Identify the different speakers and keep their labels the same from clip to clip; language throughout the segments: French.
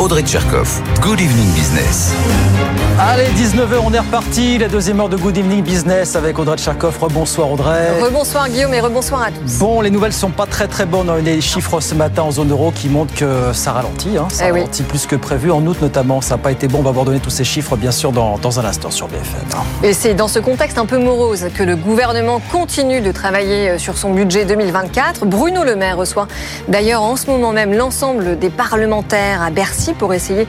Speaker 1: Audrey Tcherkov. Good evening business.
Speaker 2: Allez, 19h, on est reparti. La deuxième heure de Good Evening Business avec Audrey Tcherkov. Rebonsoir Audrey.
Speaker 3: Rebonsoir Guillaume et rebonsoir à tous.
Speaker 2: Bon, les nouvelles sont pas très très bonnes. On a eu des chiffres ce matin en zone euro qui montrent que ça ralentit. Hein. Ça
Speaker 3: Eh oui.
Speaker 2: ralentit plus que prévu. En août notamment, ça n'a pas été bon. On va vous donner tous ces chiffres bien sûr dans, dans un instant sur BFM.
Speaker 3: Et c'est dans ce contexte un peu morose que le gouvernement continue de travailler euh, sur son budget 2024. Bruno Le Maire reçoit d'ailleurs en ce moment même l'ensemble des parlementaires à Bercy pour essayer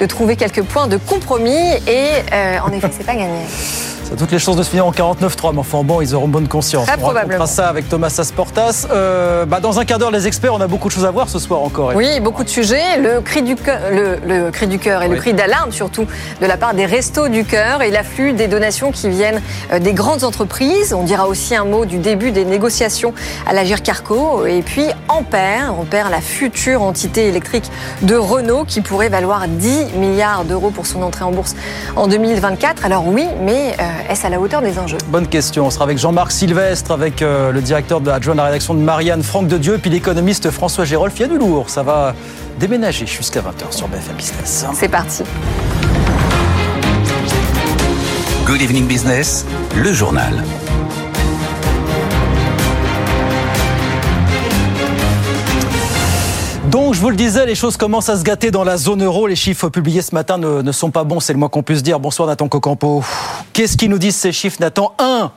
Speaker 3: de trouver quelques points de compromis. Et euh, en effet, c'est pas gagné.
Speaker 2: Ça a toutes les chances de se finir en 49-3, mais enfin bon, ils auront bonne conscience.
Speaker 3: Très
Speaker 2: on racontera ça avec Thomas Asportas. Euh, bah, dans un quart d'heure, les experts, on a beaucoup de choses à voir ce soir encore.
Speaker 3: Oui, beaucoup de sujets. Le cri du cœur, le, le cri du cœur et le cri d'alarme surtout de la part des restos du cœur et l'afflux des donations qui viennent euh, des grandes entreprises. On dira aussi un mot du début des négociations à l'Agir Carco et puis Ampère, Ampère, la future entité électrique de Renault qui pourrait valoir 10 milliards d'euros pour son entrée en bourse en 2024. Alors oui, mais euh, est-ce à la hauteur des enjeux
Speaker 2: Bonne question. On sera avec Jean-Marc Sylvestre, avec euh, le directeur de adjoint de la rédaction de Marianne, Franck de Dieu, puis l'économiste François Gérolf. Il y a du lourd. Ça va déménager jusqu'à 20h sur BFM Business.
Speaker 3: C'est parti.
Speaker 1: Good evening business, le journal.
Speaker 2: Donc, je vous le disais, les choses commencent à se gâter dans la zone euro. Les chiffres publiés ce matin ne, ne sont pas bons, c'est le moins qu'on puisse dire. Bonsoir Nathan Cocampo. Qu'est-ce qu'ils nous disent ces chiffres, Nathan? 1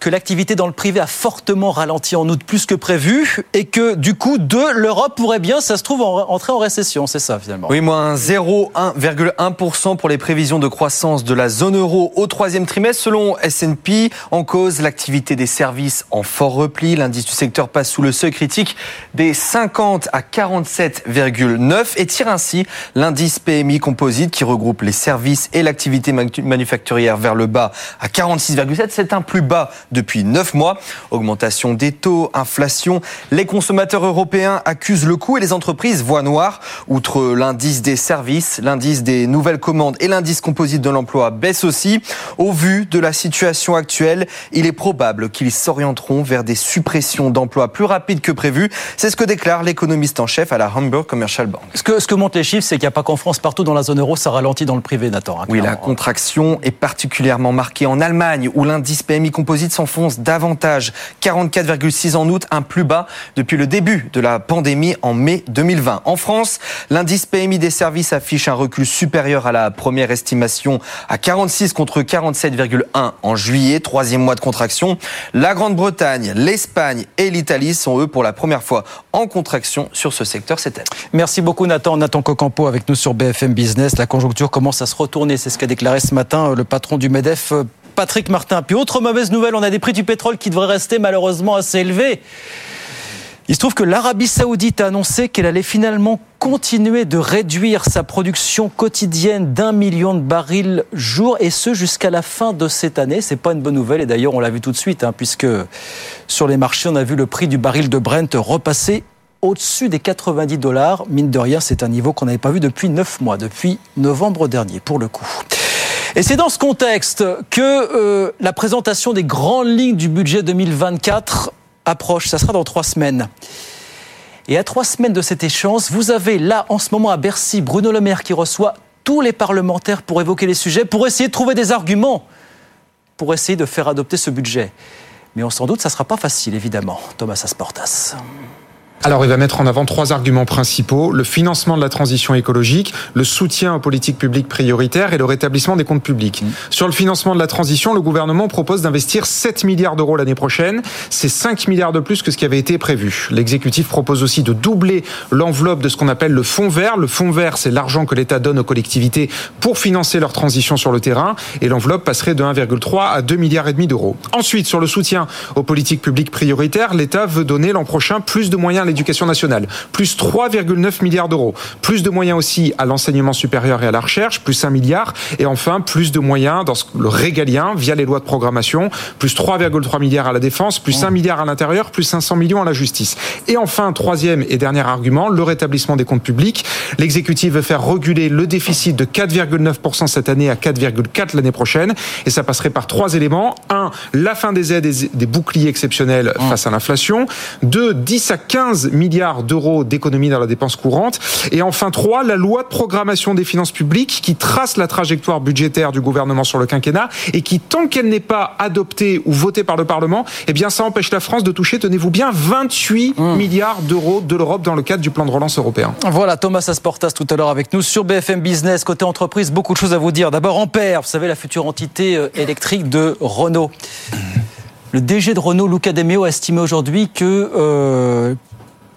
Speaker 2: que l'activité dans le privé a fortement ralenti en août plus que prévu et que du coup, deux, l'Europe pourrait bien, ça se trouve, en- entrer en récession. C'est ça finalement.
Speaker 4: Oui, moins 0,1% pour les prévisions de croissance de la zone euro au troisième trimestre selon S&P. En cause, l'activité des services en fort repli. L'indice du secteur passe sous le seuil critique des 50 à 47,9 et tire ainsi l'indice PMI composite qui regroupe les services et l'activité manu- manufacturière vers le bas à 46,7. C'est un plus bas depuis 9 mois. Augmentation des taux, inflation. Les consommateurs européens accusent le coup et les entreprises voient noir. Outre l'indice des services, l'indice des nouvelles commandes et l'indice composite de l'emploi baissent aussi. Au vu de la situation actuelle, il est probable qu'ils s'orienteront vers des suppressions d'emplois plus rapides que prévu. C'est ce que déclare l'économiste en chef à la Hamburg Commercial Bank.
Speaker 2: Ce que, ce que montrent les chiffres, c'est qu'il n'y a pas qu'en France, partout dans la zone euro, ça ralentit dans le privé, Nathan. hein,
Speaker 4: Oui, la contraction est particulièrement marquée en Allemagne, où l'indice PMI composite s'enfonce davantage. 44,6 en août, un plus bas depuis le début de la pandémie en mai 2020. En France, l'indice PMI des services affiche un recul supérieur à la première estimation à 46 contre 47,1 en juillet, troisième mois de contraction. La Grande-Bretagne, l'Espagne et l'Italie sont eux pour la première fois en contraction sur ce secteur cette année.
Speaker 2: Merci beaucoup Nathan. Nathan Cocampo avec nous sur BFM Business. La conjoncture commence à se retourner. C'est ce qu'a déclaré ce matin euh, le patron du MEDEF, euh, Patrick Martin. Puis autre mauvaise nouvelle, on a des prix du pétrole qui devraient rester malheureusement assez élevés. Il se trouve que l'Arabie Saoudite a annoncé qu'elle allait finalement continuer de réduire sa production quotidienne d'un million de barils jour et ce jusqu'à la fin de cette année. C'est pas une bonne nouvelle et d'ailleurs on l'a vu tout de suite hein, puisque sur les marchés on a vu le prix du baril de Brent repasser au-dessus des 90 dollars. Mine de rien, c'est un niveau qu'on n'avait pas vu depuis 9 mois, depuis novembre dernier pour le coup. Et c'est dans ce contexte que euh, la présentation des grandes lignes du budget 2024 approche. Ça sera dans trois semaines. Et à trois semaines de cette échéance, vous avez là en ce moment à Bercy Bruno Le Maire qui reçoit tous les parlementaires pour évoquer les sujets, pour essayer de trouver des arguments, pour essayer de faire adopter ce budget. Mais on s'en doute, ça ne sera pas facile, évidemment. Thomas Asportas.
Speaker 5: Alors, il va mettre en avant trois arguments principaux le financement de la transition écologique, le soutien aux politiques publiques prioritaires et le rétablissement des comptes publics. Sur le financement de la transition, le gouvernement propose d'investir 7 milliards d'euros l'année prochaine. C'est 5 milliards de plus que ce qui avait été prévu. L'exécutif propose aussi de doubler l'enveloppe de ce qu'on appelle le fonds vert. Le fonds vert, c'est l'argent que l'État donne aux collectivités pour financer leur transition sur le terrain. Et l'enveloppe passerait de 1,3 à 2 milliards et demi d'euros. Ensuite, sur le soutien aux politiques publiques prioritaires, l'État veut donner l'an prochain plus de moyens à l'éducation nationale, plus 3,9 milliards d'euros, plus de moyens aussi à l'enseignement supérieur et à la recherche, plus 1 milliard, et enfin plus de moyens dans le régalien via les lois de programmation, plus 3,3 milliards à la défense, plus 1 milliard à l'intérieur, plus 500 millions à la justice. Et enfin, troisième et dernier argument, le rétablissement des comptes publics. L'exécutif veut faire reculer le déficit de 4,9% cette année à 4,4 l'année prochaine, et ça passerait par trois éléments. Un, la fin des aides et des boucliers exceptionnels face à l'inflation. Deux, 10 à 15 milliards d'euros d'économies dans la dépense courante. Et enfin, trois, la loi de programmation des finances publiques qui trace la trajectoire budgétaire du gouvernement sur le quinquennat et qui, tant qu'elle n'est pas adoptée ou votée par le Parlement, eh bien, ça empêche la France de toucher, tenez-vous bien, 28
Speaker 2: Mmh.
Speaker 5: milliards d'euros de l'Europe dans le cadre du plan de relance européen.
Speaker 2: Voilà, Thomas Asportas tout à l'heure avec nous sur BFM Business. Côté entreprise, beaucoup de choses à vous dire. D'abord, Ampère, vous savez, la future entité euh, électrique de Renault. Le DG de Renault, Luca De Meo, a estimé aujourd'hui que euh,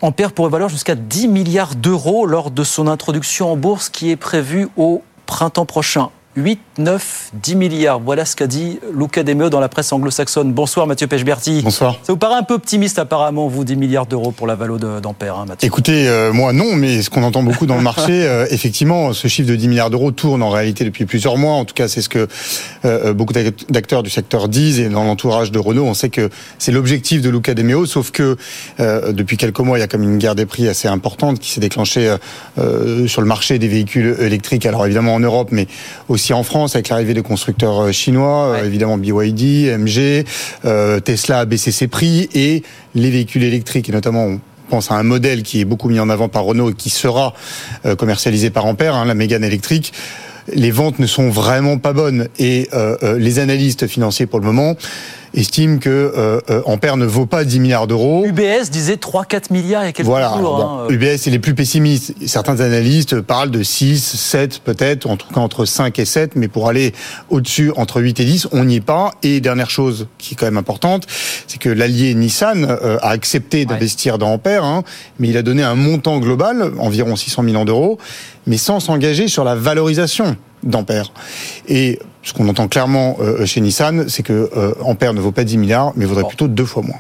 Speaker 2: Ampère pourrait valoir jusqu'à 10 milliards d'euros lors de son introduction en bourse qui est prévue au printemps prochain. 8, 9, 10 milliards. Voilà ce qu'a dit Luca De Meo dans la presse anglo-saxonne. Bonsoir Mathieu Pechberti.
Speaker 6: Bonsoir.
Speaker 2: Ça vous paraît un peu optimiste apparemment, vous, 10 milliards d'euros pour la valo d'Ampère, hein, Mathieu?
Speaker 6: Écoutez, euh, moi non, mais ce qu'on entend beaucoup dans le marché, euh, effectivement, ce chiffre de 10 milliards d'euros tourne en réalité depuis plusieurs mois. En tout cas, c'est ce que euh, beaucoup d'act- d'acteurs du secteur disent. Et dans l'entourage de Renault, on sait que c'est l'objectif de Luca De Meo, sauf que depuis quelques mois, il y a comme une guerre des prix assez importante qui s'est déclenchée sur le marché des véhicules électriques. Alors évidemment en Europe, mais aussi en France, avec l'arrivée des constructeurs euh, chinois, euh,
Speaker 2: Ouais.
Speaker 6: évidemment BYD, MG, euh, Tesla a baissé ses prix et les véhicules électriques, et notamment on pense à un modèle qui est beaucoup mis en avant par Renault et qui sera commercialisé par Ampère, hein, la Mégane électrique. Les ventes ne sont vraiment pas bonnes et euh, les analystes financiers pour le moment estiment que euh, euh, Ampère ne vaut pas 10 milliards d'euros.
Speaker 2: UBS disait 3-4 milliards il y a quelques
Speaker 6: Voilà.
Speaker 2: jours.
Speaker 6: Bon,
Speaker 2: hein.
Speaker 6: UBS est les plus pessimistes. Certains analystes parlent de 6, 7 peut-être, en tout cas entre 5 et 7, mais pour aller au-dessus entre 8 et 10, on n'y est pas. Et dernière chose qui est quand même importante, c'est que l'allié Nissan euh, a accepté d'investir dans Ampère, hein, mais il a donné un montant global, environ 600 millions d'euros, mais sans s'engager sur la valorisation d'Ampère. Et ce qu'on entend clairement euh, chez Nissan, c'est que euh, Ampère ne vaut pas 10 milliards, mais vaudrait plutôt deux fois moins.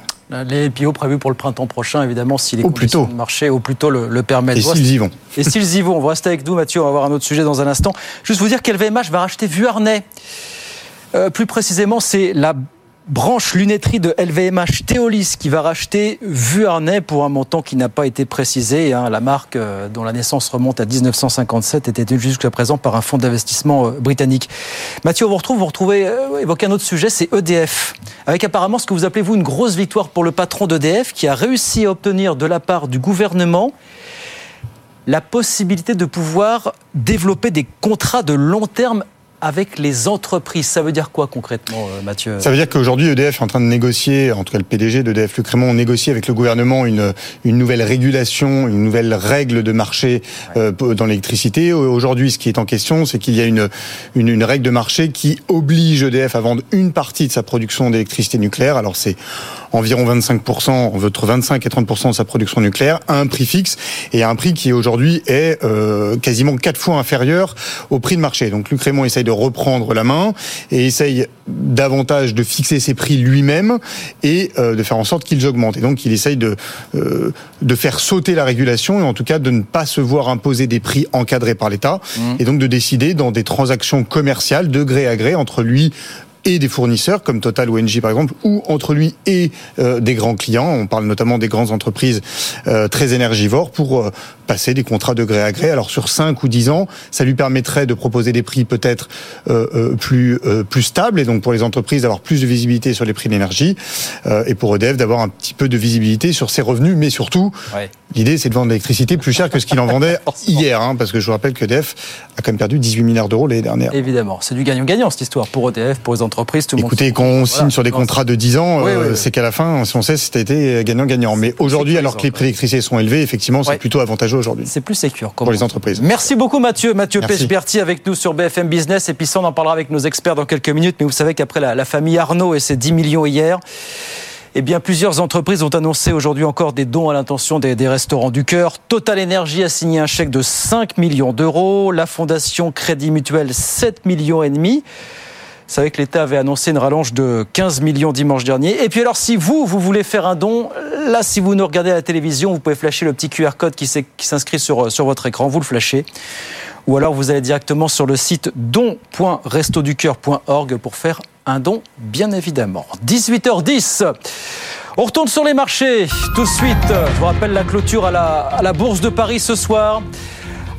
Speaker 2: Les PO prévus pour le printemps prochain, évidemment, si les
Speaker 6: Au
Speaker 2: conditions de marché au plus tôt le, le permettent.
Speaker 6: Et s'ils y vont
Speaker 2: Et s'ils y vont, on va rester avec nous, Mathieu. On va voir un autre sujet dans un instant. Juste vous dire qu'LVMH va racheter Vuarnet. Euh, plus précisément, c'est la branche lunetterie de LVMH Theolis qui va racheter Vuarnet pour un montant qui n'a pas été précisé. hein. La marque, euh, dont la naissance remonte à 1957, était tenue jusqu'à présent par un fonds d'investissement euh, britannique. Mathieu, on vous retrouve, vous retrouvez euh, un autre sujet, c'est EDF. Avec apparemment ce que vous appelez vous une grosse victoire pour le patron d'EDF qui a réussi à obtenir de la part du gouvernement la possibilité de pouvoir développer des contrats de long terme avec les entreprises. Ça veut dire quoi concrètement, euh, Mathieu
Speaker 6: Ça veut dire qu'aujourd'hui, EDF est en train de négocier, en tout cas le PDG d'EDF, Luc Raymond, négocie avec le gouvernement une, une nouvelle régulation, une nouvelle règle de marché euh, dans l'électricité. Aujourd'hui, ce qui est en question, c'est qu'il y a une, une, une règle de marché qui oblige EDF à vendre une partie de sa production d'électricité nucléaire. Alors c'est environ 25%, entre 25 et 30% de sa production nucléaire, à un prix fixe et à un prix qui aujourd'hui est euh, quasiment quatre fois inférieur au prix de marché. Donc Luc Raymond essaye de reprendre la main et essaye davantage de fixer ses prix lui-même et euh, de faire en sorte qu'ils augmentent. Et donc il essaye de, euh, de faire sauter la régulation et en tout cas de ne pas se voir imposer des prix encadrés par l'État et donc de décider dans des transactions commerciales de gré à gré entre lui et des fournisseurs comme Total ou Engie par exemple, ou entre lui et euh, des grands clients. On parle notamment des grandes entreprises euh, très énergivores pour euh, passer des contrats de gré à gré. Alors sur 5 ou 10 ans, ça lui permettrait de proposer des prix peut-être euh, euh, plus euh, plus stables et donc pour les entreprises d'avoir plus de visibilité sur les prix de l'énergie euh, et pour EDF d'avoir un petit peu de visibilité sur ses revenus, mais surtout
Speaker 2: Ouais.
Speaker 6: l'idée c'est de vendre l'électricité plus cher que ce qu'il en vendait hier, hein, parce que je vous rappelle que EDF a quand même perdu 18 milliards d'euros l'année dernière.
Speaker 2: Évidemment, c'est du gagnant-gagnant cette histoire pour EDF, pour les entreprises, tout.
Speaker 6: Écoutez, quand on signe sur des contrats de 10 ans,
Speaker 2: Oui,
Speaker 6: euh,
Speaker 2: oui, oui.
Speaker 6: c'est qu'à la fin, si on sait, c'était gagnant-gagnant. Mais aujourd'hui, alors que les prix d'électricité sont élevés, effectivement, c'est plutôt avantageux aujourd'hui.
Speaker 2: C'est plus sécure.
Speaker 6: Pour les entreprises.
Speaker 2: Merci beaucoup Mathieu. Mathieu. Pechberti avec nous sur BFM Business. Et puis ça, on en parlera avec nos experts dans quelques minutes. Mais vous savez qu'après la, la famille Arnaud et ses 10 millions hier, eh bien, plusieurs entreprises ont annoncé aujourd'hui encore des dons à l'intention des, des restaurants du cœur. Total Energy a signé un chèque de 5 millions d'euros. La Fondation Crédit Mutuel, 7 millions et demi. Savez que l'État avait annoncé une rallonge de 15 millions dimanche dernier. Et puis alors, si vous, vous voulez faire un don, là, si vous nous regardez à la télévision, vous pouvez flasher le petit QR code qui s'inscrit sur, sur votre écran. Vous le flashez. Ou alors, vous allez directement sur le site don.restoducœur.org pour faire un don, bien évidemment. 18h10. On retourne sur les marchés tout de suite. Je vous rappelle la clôture à la Bourse de Paris ce soir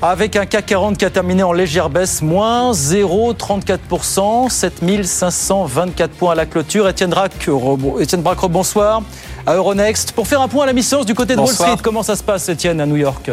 Speaker 2: avec un CAC 40 qui a terminé en légère baisse, moins 0,34%, 7524 points à la clôture. Etienne Braque, bonsoir à Euronext. Pour faire un point à la mi-séance du côté de Wall Street, comment ça se passe, Etienne, à New York?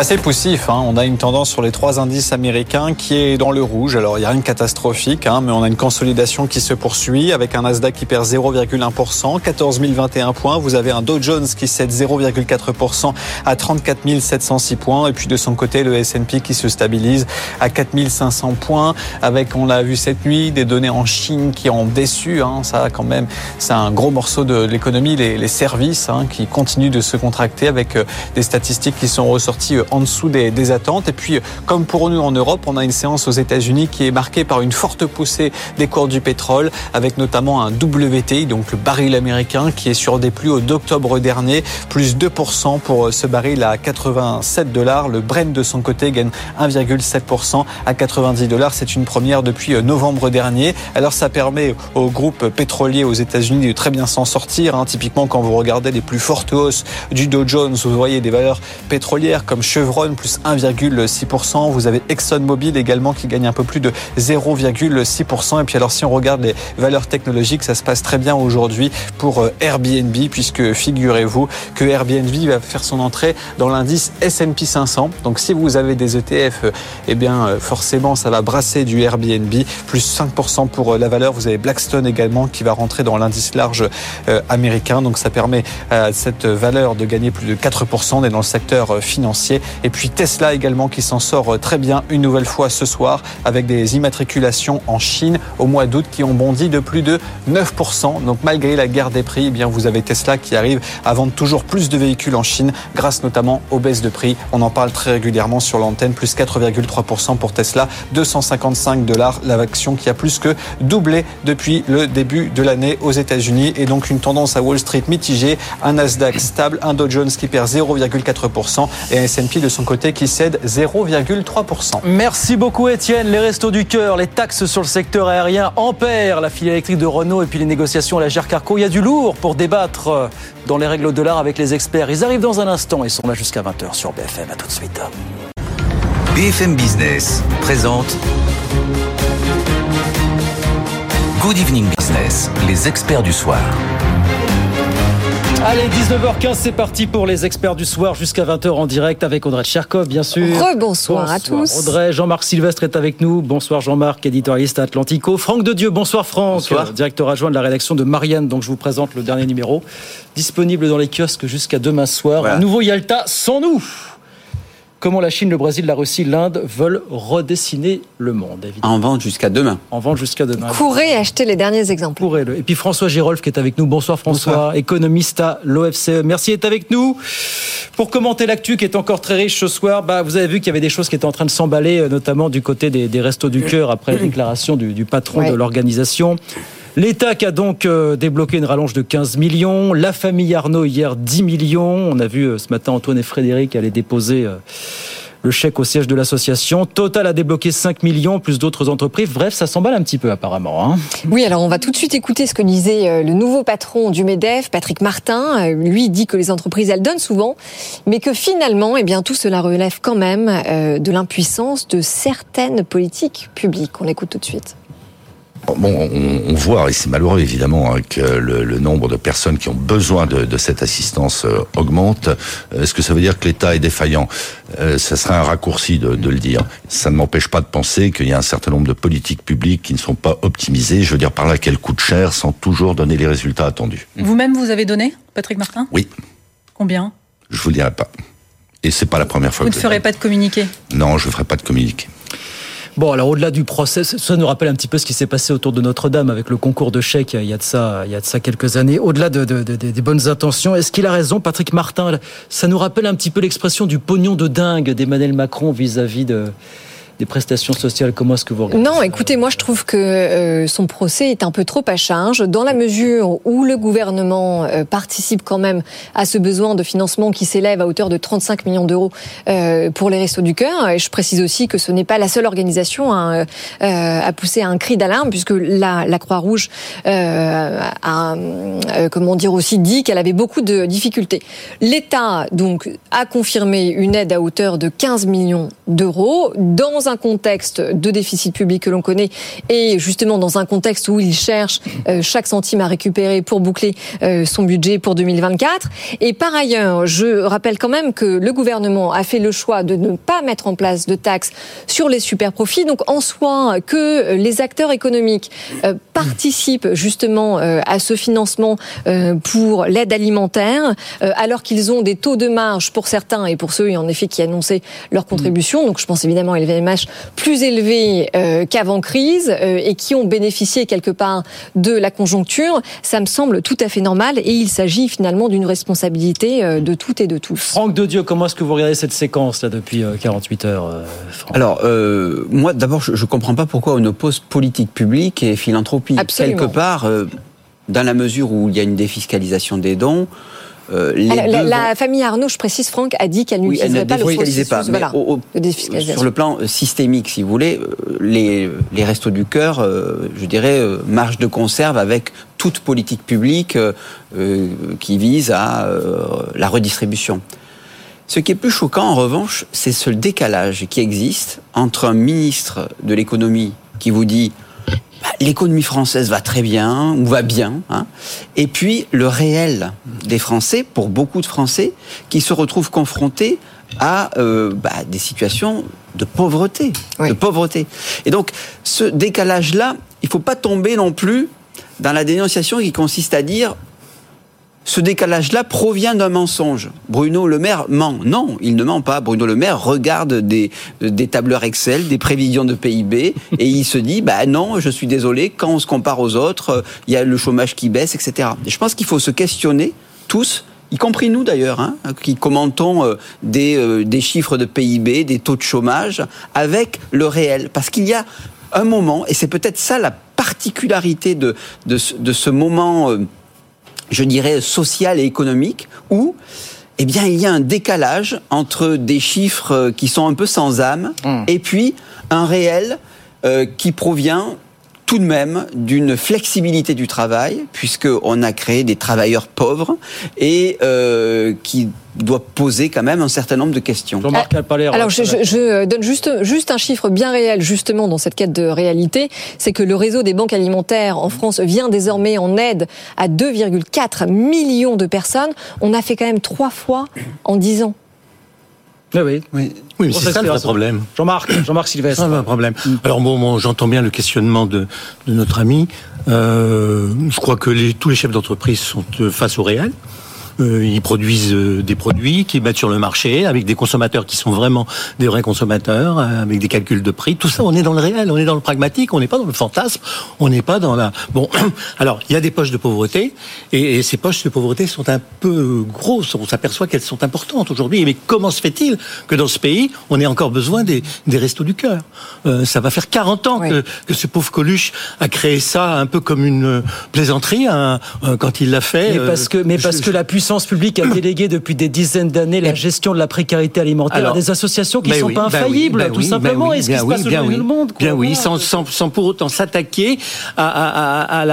Speaker 7: Assez poussif. Hein. On a une tendance sur les trois indices américains qui est dans le rouge. Alors il n'y a rien de catastrophique, hein, mais on a une consolidation qui se poursuit avec un Nasdaq qui perd 0,1%, 14 021 points. Vous avez un Dow Jones qui cède 0,4% à 34 706 points. Et puis de son côté, le S&P qui se stabilise à 4 500 points. Avec, on l'a vu cette nuit, des données en Chine qui ont déçu. Hein. Ça quand même, c'est un gros morceau de l'économie, les, les, services hein, qui continuent de se contracter avec euh, des statistiques qui sont ressorties euh, en dessous des, attentes. Et puis, comme pour nous en Europe, on a une séance aux États-Unis qui est marquée par une forte poussée des cours du pétrole, avec notamment un WTI, donc le baril américain, qui est sur des plus hauts d'octobre dernier, plus 2% pour ce baril à 87 dollars. Le Brent de son côté gagne 1,7% à 90 dollars. C'est une première depuis novembre dernier. Alors ça permet aux groupes pétroliers aux États-Unis de très bien s'en sortir. Hein. Typiquement, quand vous regardez les plus fortes hausses du Dow Jones, vous voyez des valeurs pétrolières comme Chevron plus 1,6%. Vous avez ExxonMobil également qui gagne un peu plus de 0,6%. Et puis alors si on regarde les valeurs technologiques, ça se passe très bien aujourd'hui pour euh, Airbnb puisque figurez-vous que Airbnb va faire son entrée dans l'indice S&P 500. Donc si vous avez des ETF, euh, eh bien euh, forcément ça va brasser du Airbnb plus 5% pour la valeur. Vous avez Blackstone également qui va rentrer dans l'indice large américain. Donc ça permet à cette valeur de gagner plus de 4%. On est dans le secteur financier et puis Tesla également qui s'en sort très bien une nouvelle fois ce soir avec des immatriculations en Chine. Au mois d'août qui ont bondi de plus de 9%. Donc malgré la guerre des prix, eh bien vous avez Tesla qui arrive à vendre toujours plus de véhicules en Chine grâce notamment aux baisses de prix. On en parle très régulièrement sur l'antenne, plus 4,3% pour Tesla, 255 dollars l'action qui a plus que doublé depuis le début de l'année aux États-Unis. Et donc une tendance à Wall Street mitigée, un Nasdaq stable, un Dow Jones qui perd 0,4% et un S&P de son côté qui cède 0,3%.
Speaker 2: Merci beaucoup Étienne. Les restos du cœur, les taxes sur le secteur aérien, Ampère, la filiale électrique de Renault et puis les négociations à la Carco. Il y a du lourd pour débattre euh, dans les règles au dollar avec les experts. Ils arrivent dans un instant et sont là jusqu'à 20h sur BFM. À tout de suite.
Speaker 1: BFM Business présente Good Evening Business, les experts du soir.
Speaker 2: Allez, 19h15, c'est parti pour les experts du soir jusqu'à 20h en direct avec Audrey Tcherkov, bien sûr.
Speaker 3: Rebonsoir à tous.
Speaker 2: Audrey, Jean-Marc Sylvestre est avec nous. Bonsoir Jean-Marc, éditorialiste à Atlantico. Franck de Dieu, bonsoir Franck, bonsoir. directeur adjoint de la rédaction de Marianne, donc je vous présente le dernier numéro. Disponible dans les kiosques jusqu'à demain soir. Un nouveau Yalta sans nous comment la Chine, le Brésil, la Russie, l'Inde veulent redessiner le monde.
Speaker 8: En vente jusqu'à demain.
Speaker 2: En vente jusqu'à demain.
Speaker 3: Courez acheter les derniers exemples.
Speaker 2: Courez-le. Et puis François Girolf qui est avec nous. Bonsoir François, économiste à l'OFCE. Merci d'être avec nous. Pour commenter l'actu qui est encore très riche ce soir, bah, vous avez vu qu'il y avait des choses qui étaient en train de s'emballer, euh, notamment du côté des, restos du cœur après la déclaration du, patron de l'organisation. L'État qui a donc euh, débloqué une rallonge de 15 millions. La famille Arnaud hier 10 millions. On a vu euh, ce matin Antoine et Frédéric aller déposer euh, le chèque au siège de l'association. Total a débloqué 5 millions, plus d'autres entreprises. Bref, ça s'emballe un petit peu apparemment. Hein.
Speaker 3: Oui, alors on va tout de suite écouter ce que disait le nouveau patron du MEDEF, Patrick Martin. Lui dit que les entreprises, elles donnent souvent, mais que finalement, eh bien, tout cela relève quand même de l'impuissance de certaines politiques publiques. On l'écoute tout de suite.
Speaker 9: Bon, on, voit, et c'est malheureux évidemment, hein, que le, nombre de personnes qui ont besoin de, cette assistance euh, augmente. Euh, est-ce que ça veut dire que l'État est défaillant? Euh, Ça serait un raccourci de, le dire. Ça ne m'empêche pas de penser qu'il y a un certain nombre de politiques publiques qui ne sont pas optimisées. Je veux dire par là qu'elles coûtent cher sans toujours donner les résultats attendus.
Speaker 10: Vous-même, vous avez donné, Patrick Martin?
Speaker 9: Oui.
Speaker 10: Combien?
Speaker 9: Je vous dirai pas. Et c'est pas la première fois
Speaker 10: vous
Speaker 9: que
Speaker 10: ne ferez pas de communiqué?
Speaker 9: Non, je ne ferai pas de communiqué.
Speaker 2: Bon, alors au-delà du procès, ça nous rappelle un petit peu ce qui s'est passé autour de Notre-Dame avec le concours de chèques il y a de ça, il y a de ça quelques années. Au-delà de, des bonnes intentions, est-ce qu'il a raison, Patrick Martin? Ça nous rappelle un petit peu l'expression du pognon de dingue d'Emmanuel Macron vis-à-vis de des prestations sociales. Comment est-ce que vous regardez
Speaker 3: Non, écoutez, moi je trouve que euh, son procès est un peu trop à charge, dans la mesure où le gouvernement euh, participe quand même à ce besoin de financement qui s'élève à hauteur de 35 millions d'euros euh, pour les Restos du Cœur. Et je précise aussi que ce n'est pas la seule organisation à, euh, à pousser un cri d'alarme, puisque la, la Croix-Rouge a, comment dire, aussi dit qu'elle avait beaucoup de difficultés. L'État donc a confirmé une aide à hauteur de 15 millions d'euros dans un contexte de déficit public que l'on connaît et justement dans un contexte où il cherche euh, chaque centime à récupérer pour boucler euh, son budget pour 2024. Et par ailleurs, je rappelle quand même que le gouvernement a fait le choix de ne pas mettre en place de taxes sur les super profits. Donc en soi, que les acteurs économiques euh, participent justement à ce financement pour l'aide alimentaire, alors qu'ils ont des taux de marge pour certains et pour ceux en effet qui annonçaient leur contribution. Donc je pense évidemment à plus élevés euh, qu'avant crise euh, et qui ont bénéficié quelque part de la conjoncture. Ça me semble tout à fait normal et il s'agit finalement d'une responsabilité euh, de toutes et de tous.
Speaker 2: Franck de Dieu, comment est-ce que vous regardez cette séquence là depuis euh, 48 heures euh, Franck?
Speaker 8: Alors, euh, moi, d'abord, je ne comprends pas pourquoi on oppose politique publique et philanthropie.
Speaker 3: Absolument.
Speaker 8: Quelque part, euh, dans la mesure où il y a une défiscalisation des dons, euh, les
Speaker 3: Alors, la,
Speaker 8: deux
Speaker 3: la
Speaker 8: vont-
Speaker 3: famille Arnaud, je précise, Franck, a dit qu'elle
Speaker 8: Oui,
Speaker 3: n'utiliserait pas le
Speaker 8: défiscalisait
Speaker 3: processus
Speaker 8: pas. mais
Speaker 3: voilà,
Speaker 8: au- sur le plan euh, systémique, si vous voulez, euh, les, les restos du cœur, euh, je dirais, euh, marche de conserve avec toute politique publique qui vise à la redistribution. Ce qui est plus choquant, en revanche, c'est ce décalage qui existe entre un ministre de l'économie qui vous dit bah, l'économie française va très bien ou va bien, hein, et puis le réel des Français, pour beaucoup de Français, qui se retrouvent confrontés à euh, bah, des situations de pauvreté, de pauvreté. Et donc, ce décalage-là, il faut pas tomber non plus dans la dénonciation qui consiste à dire ce décalage-là provient d'un mensonge. Bruno Le Maire ment. Non, il ne ment pas. Bruno Le Maire regarde des, des tableurs Excel, des prévisions de PIB, et il se dit, bah non, je suis désolé, quand on se compare aux autres, euh, il y a le chômage qui baisse, etc. Et je pense qu'il faut se questionner, tous, y compris nous d'ailleurs, hein, qui commentons euh, des, euh, des chiffres de PIB, des taux de chômage, avec le réel. Parce qu'il y a un moment, et c'est peut-être ça la particularité de, de, ce- de ce moment... euh, je dirais, social et économique, où eh bien, il y a un décalage entre des chiffres euh, qui sont un peu sans âme et puis un réel euh, qui provient tout de même d'une flexibilité du travail, puisqu'on a créé des travailleurs pauvres et euh, qui doit poser quand même un certain nombre de questions.
Speaker 2: Jean-Marc Alpalais,
Speaker 3: Alors, je, je- je donne juste, juste un chiffre bien réel, justement, dans cette quête de réalité. C'est que le réseau des banques alimentaires en France vient désormais en aide à 2,4 millions de personnes. On a fait quand même trois fois en 10 ans.
Speaker 2: Oui, oui.
Speaker 11: Oui, mais c'est ça le vrai problème.
Speaker 2: Jean-Marc, Jean-Marc Sylvestre.
Speaker 11: C'est problème. Alors bon, bon, j'entends bien le questionnement de, de notre ami. Euh, je crois que les- tous les chefs d'entreprise sont euh, face au réel. Euh, ils produisent euh, des produits qu'ils mettent sur le marché avec des consommateurs qui sont vraiment des vrais consommateurs, euh, avec des calculs de prix. Tout ça, on est dans le réel, on est dans le pragmatique, on n'est pas dans le fantasme, on n'est pas dans la. Bon, alors il y a des poches de pauvreté et, et ces poches de pauvreté sont un peu grosses. On s'aperçoit qu'elles sont importantes aujourd'hui. Mais comment se fait-il que dans ce pays, on ait encore besoin des, des restos du cœur? Euh, Ça va faire 40 ans que, que ce pauvre Coluche a créé ça un peu comme une plaisanterie hein, quand il l'a fait.
Speaker 2: Mais parce que, mais parce
Speaker 11: je-
Speaker 2: que la puissance publique a délégué depuis des dizaines d'années la gestion de la précarité alimentaire
Speaker 11: Alors,
Speaker 2: à des associations qui ne
Speaker 11: ben
Speaker 2: sont
Speaker 11: oui,
Speaker 2: pas
Speaker 11: ben oui,
Speaker 2: infaillibles,
Speaker 11: ben
Speaker 2: tout simplement.
Speaker 11: oui,
Speaker 2: Et ce qui
Speaker 11: bien
Speaker 2: se passe aujourd'hui le monde.
Speaker 11: Bien oui, sans, sans, sans pour autant s'attaquer à,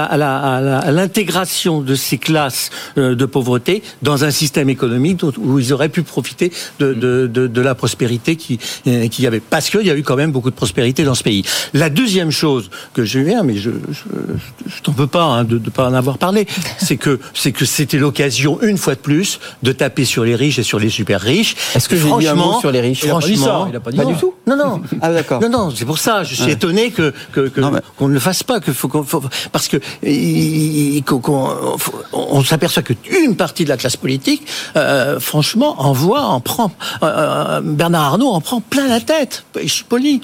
Speaker 11: l'intégration de ces classes euh, de pauvreté dans un système économique où ils auraient pu profiter de, de, de, de la prospérité qui euh, qu'il y avait. Parce qu'il y a eu quand même beaucoup de prospérité dans ce pays. La deuxième chose que je viens, mais je, je, je t'en veux pas hein, de ne pas en avoir parlé, c'est que c'est que c'était l'occasion une fois de plus de taper sur les riches et sur les super riches.
Speaker 8: Est-ce que j'ai dit un mot sur les riches
Speaker 2: Il a pas dit ça,
Speaker 11: Franchement,
Speaker 2: il a pas dit ça.
Speaker 8: du tout.
Speaker 11: Non, non.
Speaker 8: Ah d'accord.
Speaker 11: Non, non, c'est pour ça. Je suis
Speaker 8: Ouais.
Speaker 11: étonné que
Speaker 8: mais-
Speaker 11: qu'on ne le fasse pas, que faut, qu'on- faut- parce que on s'aperçoit que une partie de la classe politique, euh, franchement, en voit, en prend. euh, euh, Bernard Arnault en prend plein la tête. Je suis poli.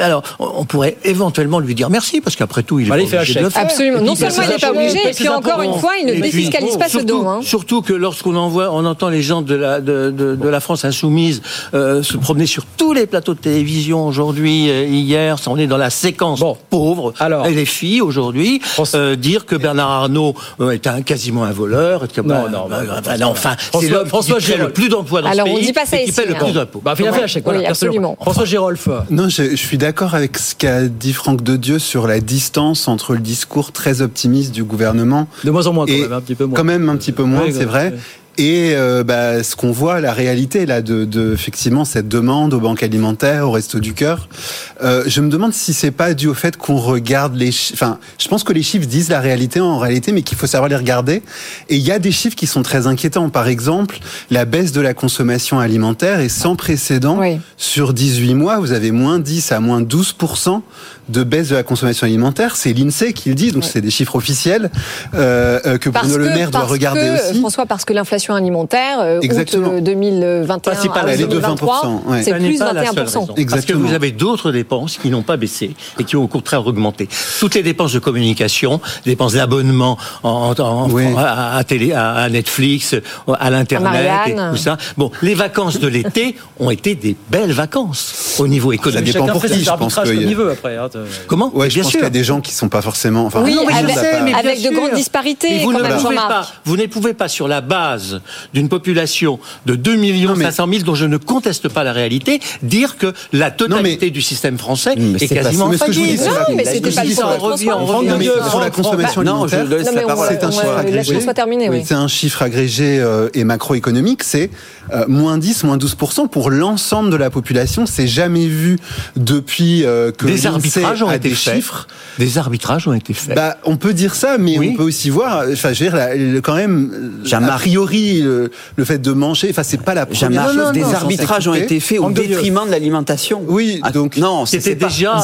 Speaker 11: Alors, on pourrait éventuellement lui dire merci, parce qu'après tout, il est
Speaker 2: Bah,
Speaker 11: pas obligé de le faire.
Speaker 3: Absolument. Non seulement il n'est pas obligé, et puis encore une fois, il ne défiscalise pas ce
Speaker 11: surtout,
Speaker 3: don. hein.
Speaker 11: Surtout que lorsqu'on envoie, on entend les gens de la de, de, de la France insoumise euh, se promener sur tous les plateaux de télévision aujourd'hui, euh, hier, on est dans la séquence pauvre.
Speaker 2: Alors,
Speaker 11: et les filles aujourd'hui euh, dire que Bernard Arnault euh, est un quasiment un voleur. et que, bah,
Speaker 2: non,
Speaker 11: bah,
Speaker 2: bah,
Speaker 11: bah, non, enfin, c'est
Speaker 2: François-
Speaker 11: l'homme
Speaker 2: François
Speaker 11: qui le plus d'emplois dans
Speaker 3: Alors,
Speaker 11: ce
Speaker 3: on
Speaker 11: pays
Speaker 3: dit pas ça
Speaker 11: et qui
Speaker 3: ici,
Speaker 11: paie le
Speaker 3: hein.
Speaker 11: plus d'impôts.
Speaker 2: Bah, Lachec, voilà,
Speaker 3: Oui,
Speaker 2: absolument. François Girolf.
Speaker 12: Non, je, je suis d'accord avec ce qu'a dit Franck de Dieu sur la distance entre le discours très optimiste du gouvernement.
Speaker 2: De moins en moins, quand
Speaker 12: et
Speaker 2: même, un petit peu moins.
Speaker 12: Quand même un petit peu moins, c'est vrai.
Speaker 2: Ouais.
Speaker 12: Et euh, bah, ce qu'on voit, la réalité là, de, de effectivement cette demande aux banques alimentaires, au resto du cœur, euh, je me demande si c'est pas dû au fait qu'on regarde les. Enfin, je pense que les chiffres disent la réalité en réalité, mais qu'il faut savoir les regarder. Et il y a des chiffres qui sont très inquiétants. Par exemple, la baisse de la consommation alimentaire est sans précédent sur 18 mois. Vous avez moins 10 à moins 12% de baisse de la consommation alimentaire. C'est l'Insee qui le dit, donc c'est des chiffres officiels euh, euh, que Bruno Le Maire doit regarder
Speaker 3: que,
Speaker 12: aussi.
Speaker 3: François, parce que l'inflation alimentaire, euh, août
Speaker 12: Exactement.
Speaker 3: euh, 2021
Speaker 11: Principal,
Speaker 3: à
Speaker 11: elle est de
Speaker 3: 2023,
Speaker 12: 20%, ouais.
Speaker 3: c'est
Speaker 11: Ça
Speaker 3: plus
Speaker 11: pas la seule
Speaker 3: 21%.
Speaker 11: raison. Parce que
Speaker 12: Exactement.
Speaker 11: vous avez d'autres dépenses qui n'ont pas baissé et qui ont au contraire augmenté. Toutes les dépenses de communication, dépenses d'abonnement en, en- à, à télé, à, à Netflix, à l'internet et tout ça. Bon, les vacances de l'été ont été des belles vacances au niveau économique.
Speaker 2: Chacun fait ses arbitrages comme il veut après. hein,
Speaker 11: Comment
Speaker 12: Ouais, je
Speaker 11: Bien
Speaker 12: pense
Speaker 11: sûr.
Speaker 12: qu'il y a des gens qui sont pas forcément. Enfin,
Speaker 3: Oui,
Speaker 12: le monde
Speaker 3: avec-
Speaker 12: pas-
Speaker 3: mais avec de grandes disparités,
Speaker 11: Mais vous
Speaker 3: quand
Speaker 11: ne,
Speaker 3: même,
Speaker 11: pouvez pas, vous ne pouvez pas, sur la base d'une population de 2 millions 500 000, dont je ne conteste pas la réalité, dire que la totalité du système français est
Speaker 12: c'est pas
Speaker 11: quasiment
Speaker 12: ça. Mais ce que je vous dis,
Speaker 11: infaillible.
Speaker 12: c'est la-
Speaker 3: Non, mais c'était pas
Speaker 12: dis
Speaker 3: le
Speaker 12: ça,
Speaker 3: point
Speaker 12: on
Speaker 3: de
Speaker 12: revient,
Speaker 3: François.
Speaker 12: on revient. Non, mais sur la consommation
Speaker 3: Bah,
Speaker 12: alimentaire,
Speaker 3: mais
Speaker 12: c'est un chiffre agrégé.
Speaker 3: chose soit terminée, oui.
Speaker 12: C'est un chiffre agrégé euh, et macroéconomique, c'est euh, moins 10, moins 12% pour l'ensemble de la population. C'est jamais vu depuis euh, que
Speaker 11: Des
Speaker 12: l'INSEE
Speaker 11: arbitrages ont été
Speaker 12: chiffres.
Speaker 11: Des arbitrages ont été faits.
Speaker 12: Bah, on peut dire ça, mais on peut aussi voir, enfin, je veux dire, quand même, a priori, le, le fait de manger, enfin, c'est pas la première chose.
Speaker 8: des arbitrages ont été faits au détriment de l'alimentation.
Speaker 12: Oui, donc
Speaker 8: non,
Speaker 12: c'était déjà-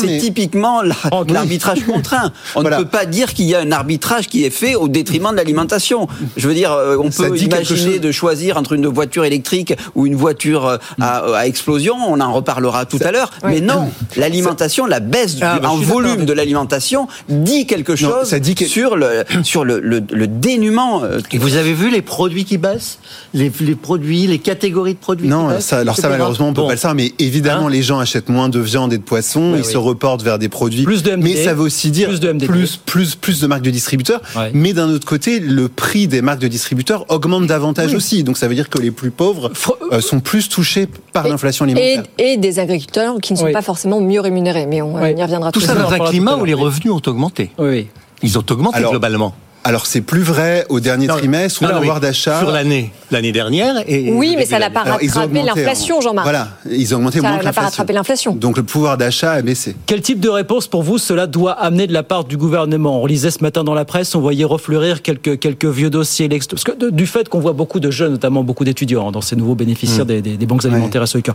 Speaker 8: c'est- typiquement la- l'arbitrage contraint. On ne peut pas dire qu'il y a un arbitrage qui est fait au détriment de l'alimentation. Je veux dire, euh, on peut imaginer de choisir entre une voiture électrique ou une voiture euh, à, à explosion. On en reparlera tout à l'heure. Mais non, l'alimentation, la baisse du-
Speaker 11: Ah, bah,
Speaker 8: en volume de l'alimentation dit quelque chose
Speaker 12: ça dit que-
Speaker 8: sur le sur le, le, le dénuement. euh,
Speaker 11: Et vous avez vu les produits qui baissent les, les produits, les catégories de produits qui
Speaker 12: Non,
Speaker 11: baissent
Speaker 12: ça, alors ça malheureusement on peut
Speaker 11: Bon.
Speaker 12: pas le savoir, mais évidemment
Speaker 11: Hein
Speaker 12: les gens achètent moins de viande et de poisson,
Speaker 11: Ouais,
Speaker 12: ils
Speaker 11: oui.
Speaker 12: se reportent vers des produits.
Speaker 2: Plus de MDD,
Speaker 12: mais ça veut aussi dire
Speaker 2: plus de MDD.
Speaker 12: plus plus plus de marques de distributeurs.
Speaker 2: Ouais.
Speaker 12: Mais d'un autre côté, le prix des marques de distributeurs augmente davantage aussi, donc ça veut dire que les plus pauvres euh, sont plus touchés par l'inflation
Speaker 3: Et,
Speaker 12: alimentaire.
Speaker 3: et des agriculteurs qui ne sont
Speaker 2: Oui.
Speaker 3: pas forcément mieux rémunérés, mais on, on y reviendra
Speaker 11: Tout
Speaker 3: tout
Speaker 11: ça
Speaker 3: à l'heure.
Speaker 11: dans un climat où les revenus ont augmenté.
Speaker 2: Oui.
Speaker 11: Ils ont augmenté
Speaker 12: Alors,
Speaker 11: globalement.
Speaker 12: Alors c'est plus vrai au dernier
Speaker 11: Non,
Speaker 12: trimestre où
Speaker 11: non,
Speaker 12: le pouvoir d'achat.
Speaker 11: Sur l'année, l'année dernière. Et
Speaker 3: Oui, mais ça n'a pas rattrapé
Speaker 12: augmenté,
Speaker 3: l'inflation,
Speaker 12: hein.
Speaker 3: Jean-Marc.
Speaker 12: Voilà, ils ont augmenté
Speaker 3: Ça
Speaker 12: moins que
Speaker 3: n'a pas rattrapé l'inflation.
Speaker 12: Donc le pouvoir d'achat a baissé.
Speaker 2: Quel type de réponse pour vous cela doit amener de la part du gouvernement? On lisait ce matin dans la presse, on voyait refleurir quelques, quelques vieux dossiers. Parce que de- du fait qu'on voit beaucoup de jeunes, notamment beaucoup d'étudiants, hein, dans ces nouveaux bénéficiaires des, des- des banques alimentaires et cœur.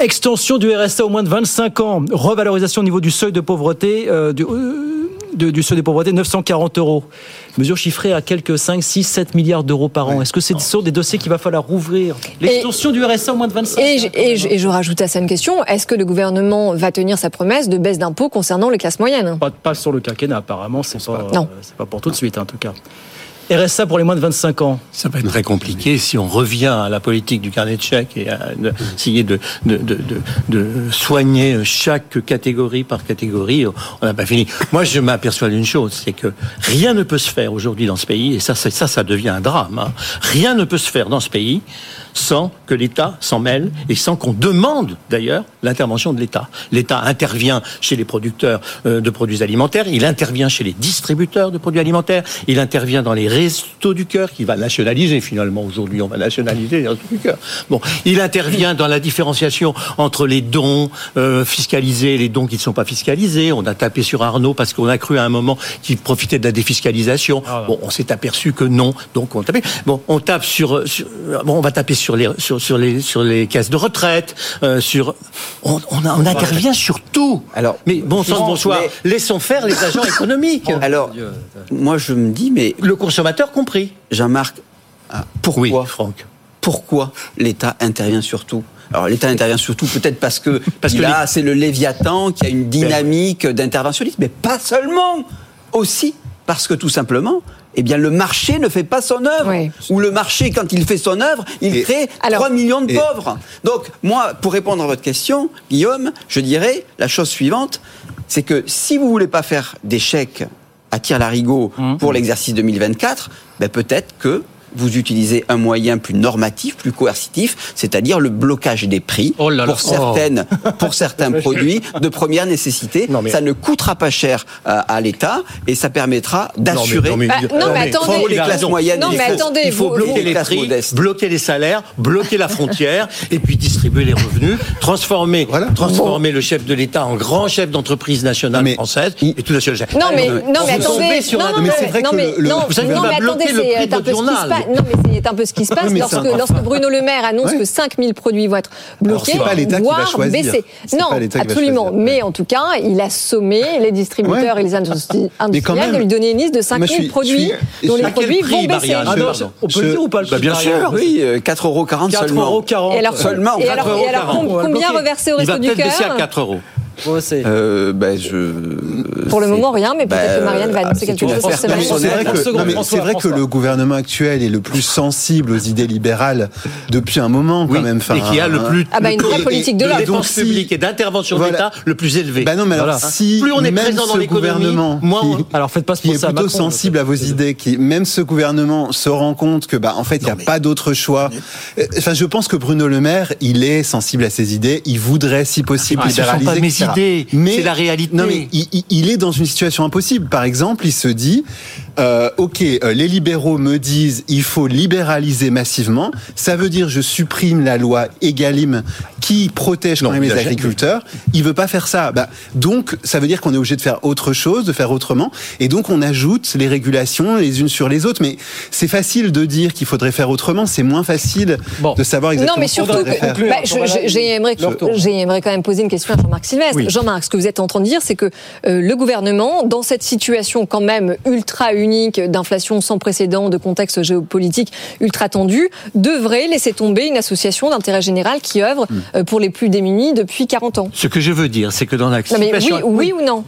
Speaker 2: Extension du RSA au moins de 25 ans, revalorisation au niveau du seuil de pauvreté, euh, du, euh, de- du seuil de pauvreté 940 euros. Mesure chiffrée à quelques 5, 6, 7 milliards d'euros par an. Est-ce que c'est sont des dossiers qu'il va falloir rouvrir? L'extension du RSA au moins de 25
Speaker 3: Et je, et, je, et je rajoute à ça une question. Est-ce que le gouvernement va tenir sa promesse de baisse d'impôts concernant les classes moyennes?
Speaker 2: Pas, pas sur le quinquennat, apparemment, c'est pas,
Speaker 3: Non.
Speaker 2: euh, c'est pas pour tout de suite, en tout cas. RSA pour les moins de 25 ans.
Speaker 11: Ça va être très compliqué si on revient à la politique du carnet de chèques et à de- essayer de, de, de, de, de soigner chaque catégorie par catégorie. On n'a pas fini. Moi, je m'aperçois d'une chose, c'est que rien ne peut se faire aujourd'hui dans ce pays, et ça, ça, ça devient un drame. hein. Rien ne peut se faire dans ce pays sans que l'État s'en mêle et sans qu'on demande d'ailleurs l'intervention de l'État. L'État intervient chez les producteurs euh, de produits alimentaires, il intervient chez les distributeurs de produits alimentaires, il intervient dans les restos du cœur qu'il va nationaliser finalement aujourd'hui, on va nationaliser les restos du cœur. Bon, il intervient dans la différenciation entre les dons euh, fiscalisés et les dons qui ne sont pas fiscalisés. On a tapé sur Arnaud parce qu'on a cru à un moment qu'il profitait de la défiscalisation. Bon, on s'est aperçu que non, donc on tapait. Bon, on tape sur, sur- bon, on va taper sur les sur, sur les sur les caisses de retraite, euh, sur on, on, a- on intervient sur tout.
Speaker 8: Alors,
Speaker 11: mais bon sang,
Speaker 8: Jean,
Speaker 11: bonsoir.
Speaker 8: mais-
Speaker 11: Laissons faire les agents économiques.
Speaker 8: Alors, moi je me dis, mais
Speaker 11: le consommateur compris.
Speaker 8: Jean-Marc, pourquoi
Speaker 11: Oui, Franck.
Speaker 8: Pourquoi l'État intervient sur tout? Alors l'État intervient surtout peut-être parce que
Speaker 11: Parce que
Speaker 8: là c'est le Léviathan qui a une dynamique d'interventionnisme, mais pas seulement, aussi parce que tout simplement eh bien le marché ne fait pas son œuvre. Ou le marché, quand il fait son œuvre, il crée 3 millions de
Speaker 12: et-
Speaker 8: pauvres. Donc moi, pour répondre à votre question, Guillaume, je dirais la chose suivante, c'est que si vous voulez pas faire des chèques à tir larigot pour l'exercice 2024, ben peut-être que vous utilisez un moyen plus normatif, plus coercitif, c'est-à-dire le blocage des prix
Speaker 2: Oh là là.
Speaker 8: pour certaines, pour certains produits de première nécessité.
Speaker 11: mais-
Speaker 8: Ça ne coûtera pas cher euh, à l'État et ça permettra d'assurer
Speaker 11: non, mais-
Speaker 3: Bah, non, mais attendez.
Speaker 8: les classes moyennes.
Speaker 3: Non,
Speaker 8: et
Speaker 3: mais
Speaker 8: les-
Speaker 3: attendez,
Speaker 11: Il faut
Speaker 3: vous-
Speaker 11: bloquer
Speaker 8: les
Speaker 11: les
Speaker 8: classes
Speaker 11: prix,
Speaker 8: modestes.
Speaker 11: bloquer les salaires, bloquer la frontière et puis distribuer les revenus, transformer,
Speaker 12: Voilà.
Speaker 11: transformer le chef de l'État en grand chef d'entreprise nationale
Speaker 12: Mais-
Speaker 11: française et tout national.
Speaker 3: Non mais,
Speaker 8: non, mais-
Speaker 3: non, mais
Speaker 11: vous
Speaker 3: attendez, non,
Speaker 12: mais c'est vrai que
Speaker 11: vous savez, bloquer le
Speaker 3: c'est
Speaker 11: prix
Speaker 3: un
Speaker 11: de
Speaker 3: peu ce qui se
Speaker 11: journal.
Speaker 3: Non, mais c'est un peu ce qui se passe
Speaker 12: Oui,
Speaker 3: lorsque, lorsque Bruno Le Maire annonce
Speaker 12: Ouais.
Speaker 3: que 5000 produits vont être bloqués,
Speaker 12: c'est pas l'État qui va
Speaker 3: voire
Speaker 12: choisir.
Speaker 3: baissés. Non,
Speaker 12: pas l'État qui va
Speaker 3: absolument. Mais en tout cas, il a sommé les distributeurs
Speaker 12: Ouais.
Speaker 3: et les industriels de lui donner une liste de
Speaker 12: moi,
Speaker 3: 5000
Speaker 12: je suis-
Speaker 3: produits
Speaker 12: suis-
Speaker 3: dont les produits
Speaker 11: prix,
Speaker 3: vont baisser.
Speaker 2: Ah non, on peut le dire ou pas le
Speaker 11: Bah,
Speaker 2: prix
Speaker 11: bien sûr.
Speaker 8: Oui, euh, 4,40 euros seulement.
Speaker 2: 4,40
Speaker 3: Et alors,
Speaker 8: Seulement,
Speaker 3: et alors,
Speaker 11: 4,40
Speaker 3: et alors,
Speaker 11: euros.
Speaker 3: com-
Speaker 2: On va le
Speaker 3: combien
Speaker 2: bloquer.
Speaker 3: reverser au
Speaker 11: Il va
Speaker 3: resto du
Speaker 11: peut-être baisser à
Speaker 3: cœur
Speaker 11: 4 euros.
Speaker 8: Euh, ben, je.
Speaker 3: Pour le moment, rien, mais peut-être
Speaker 8: bah,
Speaker 3: que Marianne va annoncer
Speaker 8: c'est
Speaker 3: quelque chose cette semaine.
Speaker 12: c'est vrai que,
Speaker 2: seconde,
Speaker 12: non, mais
Speaker 2: François,
Speaker 12: c'est vrai que le gouvernement actuel est le plus sensible aux idées libérales depuis un moment quand même. Enfin,
Speaker 11: et qui a le plus
Speaker 3: Ah bah, une vraie politique de.
Speaker 12: Donc,
Speaker 11: dépenses
Speaker 12: si-
Speaker 11: publiques et d'intervention
Speaker 12: Voilà.
Speaker 11: d'État le plus élevé.
Speaker 12: Bah non, mais alors
Speaker 2: Voilà.
Speaker 12: si
Speaker 11: Plus on est
Speaker 12: même
Speaker 11: présent dans
Speaker 12: ce
Speaker 11: l'économie,
Speaker 12: gouvernement
Speaker 11: moins on-
Speaker 12: qui-
Speaker 2: Alors faites pas se
Speaker 12: qui est plutôt
Speaker 2: Macron,
Speaker 12: sensible à vos idées, qui même ce gouvernement se rend compte que bah en fait il n'y a pas d'autre choix. Euh, Enfin, je pense que Bruno Le Maire, il est sensible à ses idées, il voudrait si possible
Speaker 11: Ah, ce
Speaker 12: libéraliser.
Speaker 11: Idées, c'est la réalité.
Speaker 12: Non mais il est dans une situation impossible. Par exemple, il se dit, euh, ok, euh, les libéraux me disent il faut libéraliser massivement. Ça veut dire je supprime la loi Egalim qui protège quand
Speaker 11: Non,
Speaker 12: même les agriculteurs. Il veut pas faire ça. Bah, donc ça veut dire qu'on est obligé de faire autre chose, de faire autrement. Et donc on ajoute les régulations les unes sur les autres. Mais c'est facile de dire qu'il faudrait faire autrement. C'est moins facile
Speaker 2: Bon.
Speaker 12: de savoir exactement
Speaker 3: Non, mais surtout, bah, j'aimerais quand même poser une question à Jean-Marc Sylvestre.
Speaker 11: Oui.
Speaker 3: Jean-Marc, ce que vous êtes en train de dire, c'est que euh, le gouvernement, dans cette situation quand même ultra unique d'inflation sans précédent, de contexte géopolitique ultra tendu, devrait laisser tomber une association d'intérêt général qui œuvre
Speaker 11: Hmm.
Speaker 3: euh, pour les plus démunis depuis 40 ans.
Speaker 11: Ce que je veux dire, c'est que dans la
Speaker 3: mais oui,
Speaker 11: situation...
Speaker 3: oui ou non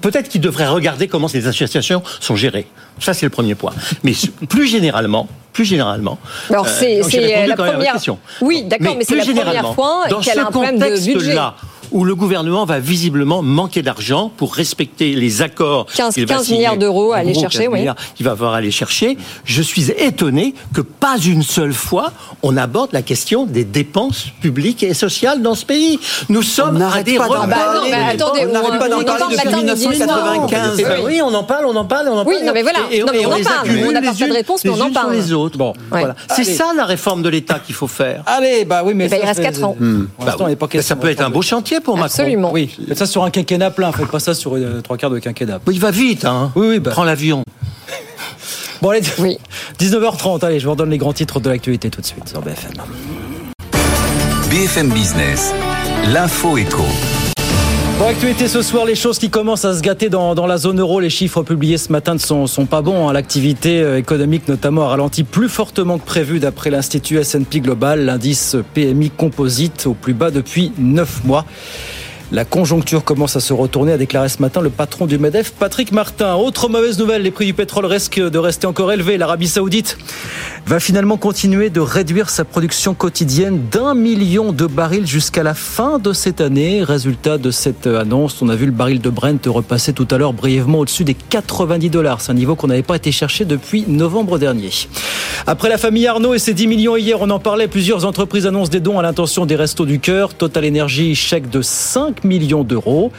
Speaker 11: Peut-être qu'il devrait regarder comment ces associations sont gérées. Ça, c'est le premier point. Mais plus généralement, plus généralement.
Speaker 3: Alors,
Speaker 11: euh,
Speaker 3: c'est- la première-
Speaker 11: question.
Speaker 3: Oui, d'accord, mais c'est la première fois qu'elle a un problème de budget.
Speaker 11: contexte-là, où le gouvernement va visiblement manquer d'argent pour respecter les accords
Speaker 3: 15
Speaker 11: qu'il va
Speaker 3: 15
Speaker 11: signer.
Speaker 3: milliards d'euros à aller
Speaker 11: gros,
Speaker 3: chercher,
Speaker 11: 15
Speaker 3: oui.
Speaker 11: milliards qu'il va à aller chercher. Je suis étonné que pas une seule fois on aborde la question des dépenses publiques et sociales dans ce pays. Nous sommes à
Speaker 8: n'arrête
Speaker 11: des
Speaker 8: pas d'en
Speaker 11: records.
Speaker 3: Bah non, mais attendez,
Speaker 8: on n'arrête pas d'en
Speaker 3: on en
Speaker 8: parler
Speaker 3: parle
Speaker 8: depuis
Speaker 3: matin, midi,
Speaker 8: 1995.
Speaker 11: Eh ben oui, on en parle, on en parle, on en
Speaker 3: Oui,
Speaker 11: parle.
Speaker 3: non, mais voilà.
Speaker 11: Et, et-
Speaker 3: Non, mais
Speaker 11: et
Speaker 3: on en
Speaker 11: les
Speaker 3: parle.
Speaker 11: accumule
Speaker 3: On
Speaker 11: les
Speaker 3: pas de réponse, mais on en parle.
Speaker 11: les autres. Bon,
Speaker 3: Ouais.
Speaker 11: voilà. C'est ça la réforme de l'État qu'il faut faire.
Speaker 2: Allez, bah oui, mais
Speaker 3: Eh ben, il reste
Speaker 2: c'est-
Speaker 3: quatre ans.
Speaker 11: Ben,
Speaker 2: question
Speaker 11: ça peut être un beau chantier pour Macron.
Speaker 3: Absolument.
Speaker 2: Oui, faites ça sur un quinquennat plein, faites pas ça sur euh, trois quarts de quinquennat.
Speaker 11: Bon, il va vite, hein.
Speaker 2: Oui, oui, bah.
Speaker 11: Prends l'avion.
Speaker 2: Bon, allez,
Speaker 3: Oui.
Speaker 2: 19h30, allez, je vous redonne les grands titres de l'actualité tout de suite sur BFM.
Speaker 1: BFM Business, l'info éco.
Speaker 2: Bon, actualité ce soir, les choses qui commencent à se gâter dans, dans la zone euro. Les chiffres publiés ce matin ne sont, sont pas bons. hein. L'activité euh, économique, notamment, a ralenti plus fortement que prévu d'après l'Institut S&P Global. L'indice PMI composite au plus bas depuis 9 mois. La conjoncture commence à se retourner, a déclaré ce matin le patron du MEDEF, Patrick Martin. Autre mauvaise nouvelle, les prix du pétrole risquent de rester encore élevés. L'Arabie Saoudite va finalement continuer de réduire sa production quotidienne d'un million de barils jusqu'à la fin de cette année. Résultat de cette annonce, on a vu le baril de Brent repasser tout à l'heure brièvement au-dessus des 90 dollars. C'est un niveau qu'on n'avait pas été chercher depuis novembre dernier. Après la famille Arnaud et ses 10 millions hier, on en parlait, plusieurs entreprises annoncent des dons à l'intention des Restos du Cœur. Total Energy, chèque de 5 millions d'euros.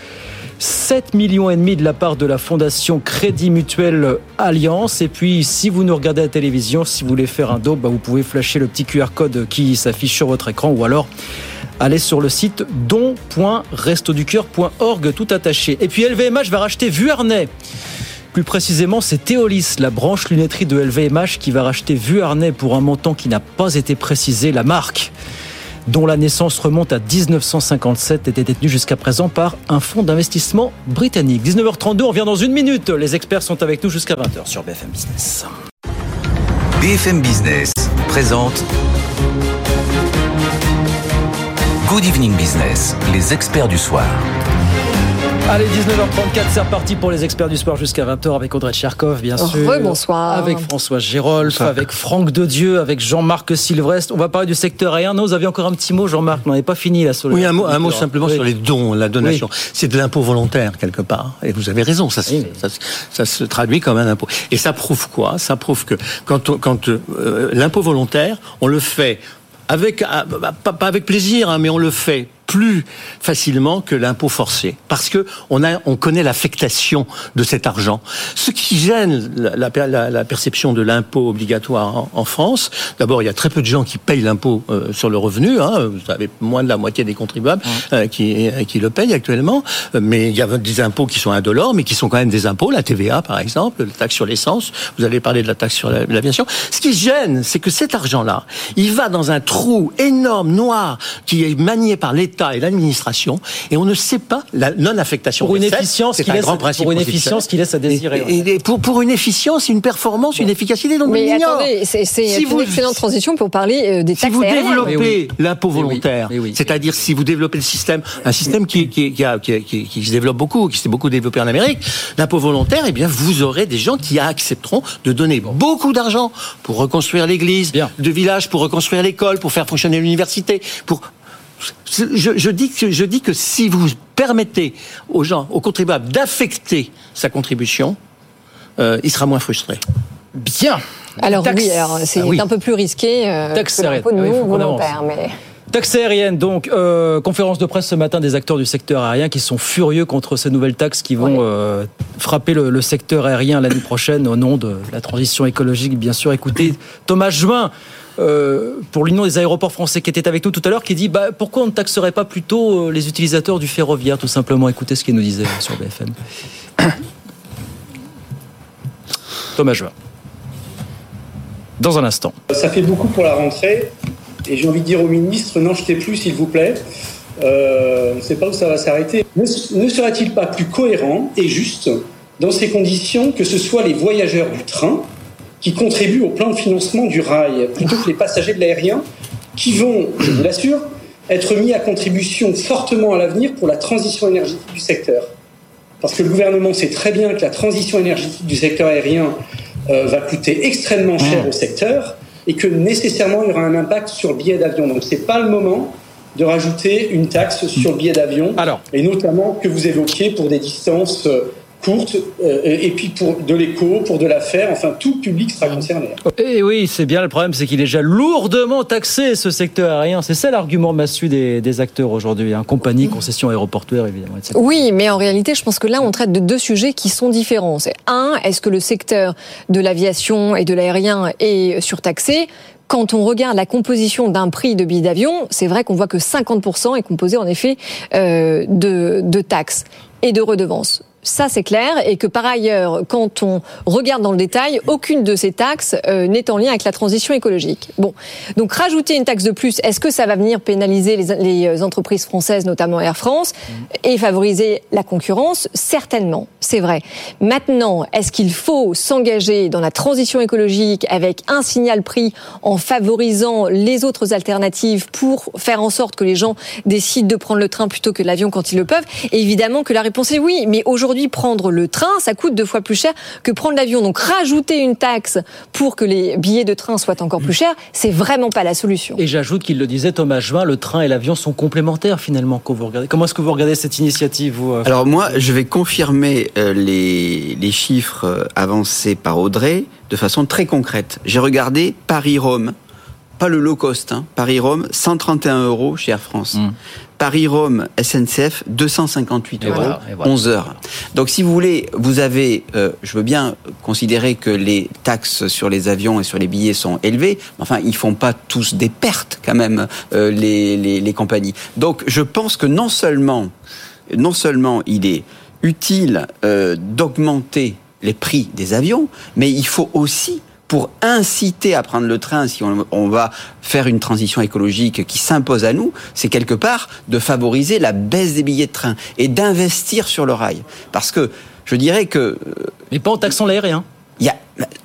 Speaker 2: 7 millions et demi de la part de la fondation Crédit Mutuel Alliance. Et puis, si vous nous regardez à la télévision, si vous voulez faire un don, bah, vous pouvez flasher le petit QR code qui s'affiche sur votre écran ou alors allez sur le site don.restoducœur.org tout attaché. Et puis LVMH va racheter Vuarnet. Plus précisément, c'est Théolis, la branche lunetterie de LVMH, qui va racheter Vuarnet pour un montant qui n'a pas été précisé. La marque dont la naissance remonte à 1957, était détenue jusqu'à présent par un fonds d'investissement britannique. 19h32, on revient dans une minute. Les experts sont avec nous jusqu'à 20h sur BFM Business.
Speaker 1: BFM Business présente Good Evening Business, les experts du soir.
Speaker 2: Allez, 19h34, c'est reparti pour les experts du sport jusqu'à 20h avec Audrey Tcherkov, bien sûr.
Speaker 3: Rebonsoir.
Speaker 2: Avec François Gérolf, avec Franck Dedieu, avec Jean-Marc Silvrest. On va parler du secteur aérien. Non, vous aviez encore un petit mot, Jean-Marc. On n'avait pas fini là sur le-
Speaker 11: Oui, un mot, un mot simplement
Speaker 2: Oui.
Speaker 11: sur les dons, la donation. C'est de l'impôt volontaire, quelque part. Et vous avez raison, ça, se- ça, se- ça se traduit comme un impôt. Et ça prouve quoi? Ça prouve que quand, on- quand euh, l'impôt volontaire, on le fait avec, ah, bah, pas, pas avec plaisir, hein, mais on le fait plus facilement que l'impôt forcé, parce que on a, on connaît l'affectation de cet argent. Ce qui gêne la, la- la- la perception de l'impôt obligatoire en, en France, d'abord il y a très peu de gens qui payent l'impôt euh, sur le revenu. Hein, vous avez moins de la moitié des contribuables euh, qui, euh, qui le payent actuellement, mais il y a des impôts qui sont indolores, mais qui sont quand même des impôts. La TVA par exemple, la taxe sur l'essence. Vous avez parlé de la taxe sur la- l'aviation. Ce qui gêne, c'est que cet argent-là, il va dans un trou énorme noir qui est manié par l'État et l'administration, et on ne sait pas la non-affectation.
Speaker 2: Pour une efficience
Speaker 11: c'est
Speaker 2: qui
Speaker 11: un
Speaker 2: laisse-
Speaker 11: grand principe
Speaker 2: pour une efficience qui laisse à désirer,
Speaker 11: Et, et- et pour, pour une efficience, une performance, une efficacité dont on
Speaker 3: Mais attendez, c'est c'est
Speaker 11: Si
Speaker 3: une
Speaker 11: vous-
Speaker 3: excellente transition pour parler euh, des
Speaker 11: si
Speaker 3: taxes
Speaker 11: vous
Speaker 3: aériennes.
Speaker 11: développez l'impôt volontaire, c'est-à-dire si vous développez le système, un système qui, qui, qui, a- qui- qui- qui se développe beaucoup, qui s'est beaucoup développé en Amérique, l'impôt volontaire, eh bien, vous aurez des gens qui accepteront de donner beaucoup d'argent pour reconstruire l'église, de village, pour reconstruire l'école, pour faire fonctionner l'université, pour je, je dis que, je dis que si vous permettez aux gens, aux contribuables, d'affecter sa contribution, euh, il sera moins frustré.
Speaker 2: Bien.
Speaker 3: Alors
Speaker 2: Taxe-
Speaker 3: oui, alors c'est
Speaker 2: Ah oui.
Speaker 3: un peu plus risqué euh,
Speaker 2: Taxe
Speaker 3: que l'impôt de
Speaker 2: aérienne. Ah oui,
Speaker 3: volontaire, mais...
Speaker 2: Taxe aérienne, donc euh, conférence de presse ce matin des acteurs du secteur aérien qui sont furieux contre ces nouvelles taxes qui vont euh, frapper le, le secteur aérien l'année prochaine au nom de la transition écologique, bien sûr. Écoutez, Thomas Juin, euh, pour l'Union des aéroports français qui était avec nous tout à l'heure, qui dit bah, pourquoi on ne taxerait pas plutôt euh, les utilisateurs du ferroviaire, tout simplement? Écoutez ce qu'il nous disait sur BFM. Thomas Juin. Dans un instant.
Speaker 13: Ça fait beaucoup pour la rentrée et j'ai envie de dire au ministre, n'en jetez plus s'il vous plaît. Euh, on ne sait pas où ça va s'arrêter. Ne, ne serait-il pas plus cohérent et juste dans ces conditions que ce soit les voyageurs du train qui contribuent au plan de financement du rail plutôt que les passagers de l'aérien qui vont, je vous l'assure, être mis à contribution fortement à l'avenir pour la transition énergétique du secteur. Parce que le gouvernement sait très bien que la transition énergétique du secteur aérien euh, va coûter extrêmement cher au secteur et que nécessairement il y aura un impact sur le billet d'avion. Donc c'est pas le moment de rajouter une taxe sur le billet d'avion, et notamment que vous évoquiez pour des distances euh, courtes, euh, et puis pour de l'éco, pour de l'affaire, enfin tout public sera concerné.
Speaker 2: Et Eh oui, c'est bien le problème, c'est qu'il est déjà lourdement taxé ce secteur aérien. C'est ça l'argument massu des, des acteurs aujourd'hui. Hein. Compagnie, concession aéroportuaire, évidemment, etc.
Speaker 3: Oui, mais en réalité, je pense que là, on traite de deux sujets qui sont différents. C'est un, est-ce que le secteur de l'aviation et de l'aérien est surtaxé? Quand on regarde la composition d'un prix de billet d'avion, c'est vrai qu'on voit que 50% est composé en effet euh, de, de taxes et de redevances. Ça, c'est clair, et que par ailleurs, quand on regarde dans le détail, aucune de ces taxes euh, n'est en lien avec la transition écologique. Bon, donc rajouter une taxe de plus, est-ce que ça va venir pénaliser les, les entreprises françaises, notamment Air France, et favoriser la concurrence? Certainement, c'est vrai. Maintenant, est-ce qu'il faut s'engager dans la transition écologique avec un signal prix en favorisant les autres alternatives pour faire en sorte que les gens décident de prendre le train plutôt que l'avion quand ils le peuvent? Évidemment que la réponse est oui, mais aujourd'hui, prendre le train, ça coûte deux fois plus cher que prendre l'avion. Donc rajouter une taxe pour que les billets de train soient encore plus chers, c'est vraiment pas la solution.
Speaker 2: Et j'ajoute qu'il le disait Thomas Juin, le train et l'avion sont complémentaires finalement quand vous regardez. Comment est-ce que vous regardez cette initiative vous, euh,
Speaker 8: Alors moi, je vais confirmer euh, les, les chiffres euh, avancés par Audrey de façon très concrète. J'ai regardé Paris-Rome, pas le low cost, hein, Paris-Rome, 131 euros chez Air France. Paris-Rome SNCF 258
Speaker 2: Et
Speaker 8: euros,
Speaker 2: voilà, et voilà.
Speaker 8: 11 heures. Donc si vous voulez, vous avez, euh, je veux bien considérer que les taxes sur les avions et sur les billets sont élevées, mais enfin ils font pas tous des pertes quand même euh, les, les, les compagnies. Donc je pense que non seulement, non seulement il est utile euh, d'augmenter les prix des avions, mais il faut aussi pour inciter à prendre le train, si on, on va faire une transition écologique qui s'impose à nous, c'est quelque part de favoriser la baisse des billets de train et d'investir sur le rail. Parce que je dirais que...
Speaker 2: Mais pas en taxant l'aérien.
Speaker 8: Il y a,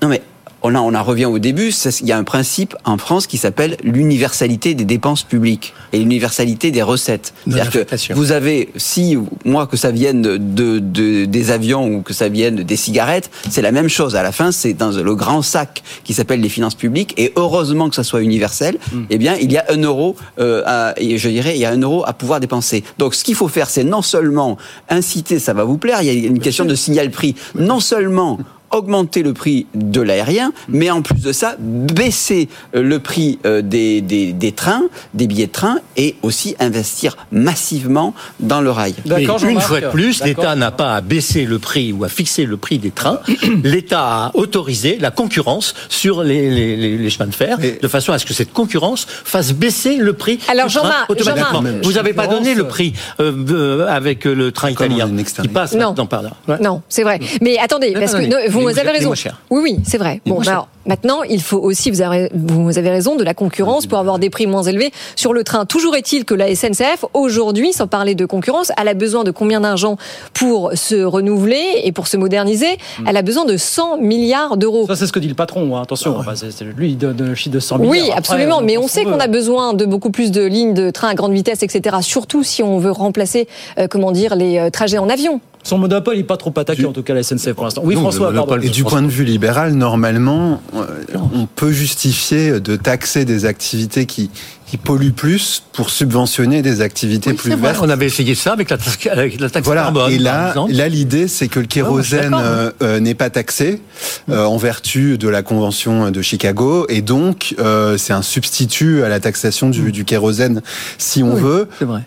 Speaker 8: non mais on a, on a revient au début, il y a un principe en France qui s'appelle l'universalité des dépenses publiques et l'universalité des recettes. C'est-à-dire que vous avez, si moi que ça vienne de, de- des avions ou que ça vienne des cigarettes, c'est la même chose. À la fin, c'est dans le grand sac qui s'appelle les finances publiques. Et heureusement que ça soit universel. Eh bien, il y a un euro, euh, à, je dirais, il y a un euro à pouvoir dépenser. Donc, ce qu'il faut faire, c'est non seulement inciter, ça va vous plaire. Il y a une question de signal prix. Non seulement augmenter le prix de l'aérien, mais en plus de ça, baisser euh, le prix euh, des, des, des trains, des billets de train, et aussi investir massivement dans le rail.
Speaker 11: Mais une fois de plus, l'État n'a pas à baisser le prix ou à fixer le prix des trains. L'État a autorisé la concurrence sur les, les, les, les chemins de fer, de façon à ce que cette concurrence fasse baisser le prix
Speaker 3: Alors,
Speaker 11: du train automatiquement. Vous n'avez pas donné le prix euh, euh, avec le train italien qui passe
Speaker 3: Non.
Speaker 11: maintenant par là. Ouais.
Speaker 3: Non, c'est vrai. Mais attendez,
Speaker 11: Non,
Speaker 3: parce
Speaker 11: non,
Speaker 3: que vous avez raison. Oui, oui, c'est vrai. Bon, alors maintenant, il faut aussi, vous avez, vous avez raison, de la concurrence pour avoir des prix moins élevés sur le train. Toujours est-il que la SNCF, aujourd'hui, sans parler de concurrence, elle a besoin de combien d'argent pour se renouveler et pour se moderniser Elle a besoin de 100 milliards d'euros.
Speaker 2: Ça, c'est ce que dit le patron. hein. Attention, enfin, c'est- c'est- lui, il donne un chiffre de 100 milliards.
Speaker 3: Oui,
Speaker 2: Après,
Speaker 3: absolument. Mais on sait qu'on a besoin de beaucoup plus de lignes de train à grande vitesse, etc. Surtout si on veut remplacer, euh, comment dire, les euh, trajets en avion.
Speaker 2: Son monopole, il n'est pas trop attaqué, en tout cas, la SNCF pour l'instant. Oui,
Speaker 12: Non,
Speaker 2: François, pardon.
Speaker 12: Et du point de vue libéral, normalement, euh, on peut justifier de taxer des activités qui, qui polluent plus pour subventionner des activités plus
Speaker 11: C'est vrai,
Speaker 12: vertes.
Speaker 11: On avait essayé ça avec la, taxe- avec la taxe
Speaker 12: Voilà.
Speaker 11: carbone.
Speaker 12: Et là, l'idée, c'est que le kérosène
Speaker 11: d'accord,
Speaker 12: euh, euh, n'est pas taxé euh, en vertu de la convention de Chicago, et donc c'est un substitut à la taxation du, du kérosène, si on
Speaker 11: Oui,
Speaker 12: veut.
Speaker 11: c'est vrai.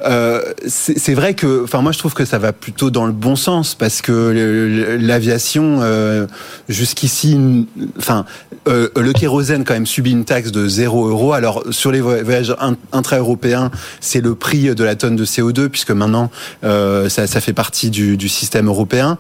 Speaker 12: C'est vrai que, enfin, moi, je trouve que ça va plutôt dans le bon sens parce que l'aviation, jusqu'ici, enfin, le kérosène quand même subit une taxe de 0 euros. Alors sur les voyages in- intra-européens, c'est le prix de la tonne de CO2 puisque maintenant euh, ça, ça fait partie du, du système européen,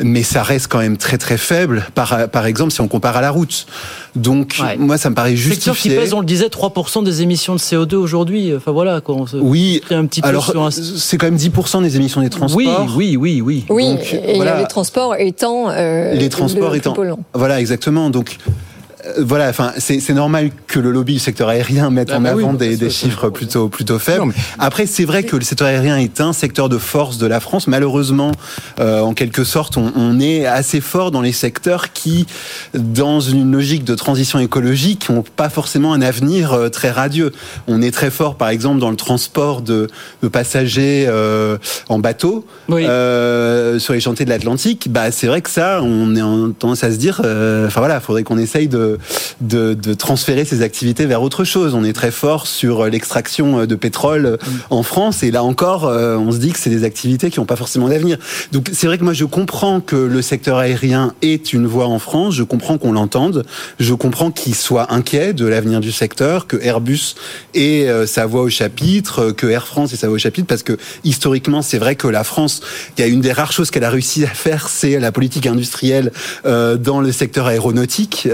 Speaker 12: mais ça reste quand même très très faible. Par, par exemple, si on compare à la route. Donc moi, ça me paraît
Speaker 2: Secteur qui
Speaker 12: justifié.
Speaker 2: pèse, on le disait, 3% des émissions de CO2 aujourd'hui. Enfin voilà, quoi, on se
Speaker 12: Oui,
Speaker 2: un petit peu
Speaker 12: alors
Speaker 2: sur un...
Speaker 12: c'est quand même 10% des émissions des transports.
Speaker 2: Oui, oui, oui, oui.
Speaker 3: Oui,
Speaker 12: Donc,
Speaker 3: et
Speaker 12: voilà.
Speaker 3: les transports étant euh,
Speaker 12: les
Speaker 3: le
Speaker 12: transports
Speaker 3: plus
Speaker 12: étant
Speaker 3: polluant.
Speaker 12: voilà exactement donc voilà, enfin, c'est normal que le lobby du secteur aérien mette
Speaker 2: Ah
Speaker 12: en
Speaker 2: bah
Speaker 12: avant
Speaker 2: bah,
Speaker 12: des, chiffres plutôt plutôt faibles. Après, c'est vrai que le secteur aérien est un secteur de force de la France. Malheureusement, euh, en quelque sorte, on, on est assez fort dans les secteurs qui, dans une logique de transition écologique, n'ont pas forcément un avenir euh, très radieux. On est très fort, par exemple, dans le transport de, de passagers euh, en bateau euh, sur les chantiers de l'Atlantique. Bah, c'est vrai que ça, on est en tendance à se dire, euh, enfin voilà, faudrait qu'on essaye de, de, de transférer ces activités vers autre chose. On est très fort sur l'extraction de pétrole en France, et là encore, euh, on se dit que c'est des activités qui n'ont pas forcément d'avenir. Donc c'est vrai que moi je comprends que le secteur aérien est une voie en France, je comprends qu'on l'entende, je comprends qu'il soit inquiet de l'avenir du secteur, que Airbus ait euh, sa voix au chapitre, euh, que Air France ait sa voix au chapitre, parce que historiquement c'est vrai que la France, il y a une des rares choses qu'elle a réussi à faire, c'est la politique industrielle euh, dans le secteur aéronautique,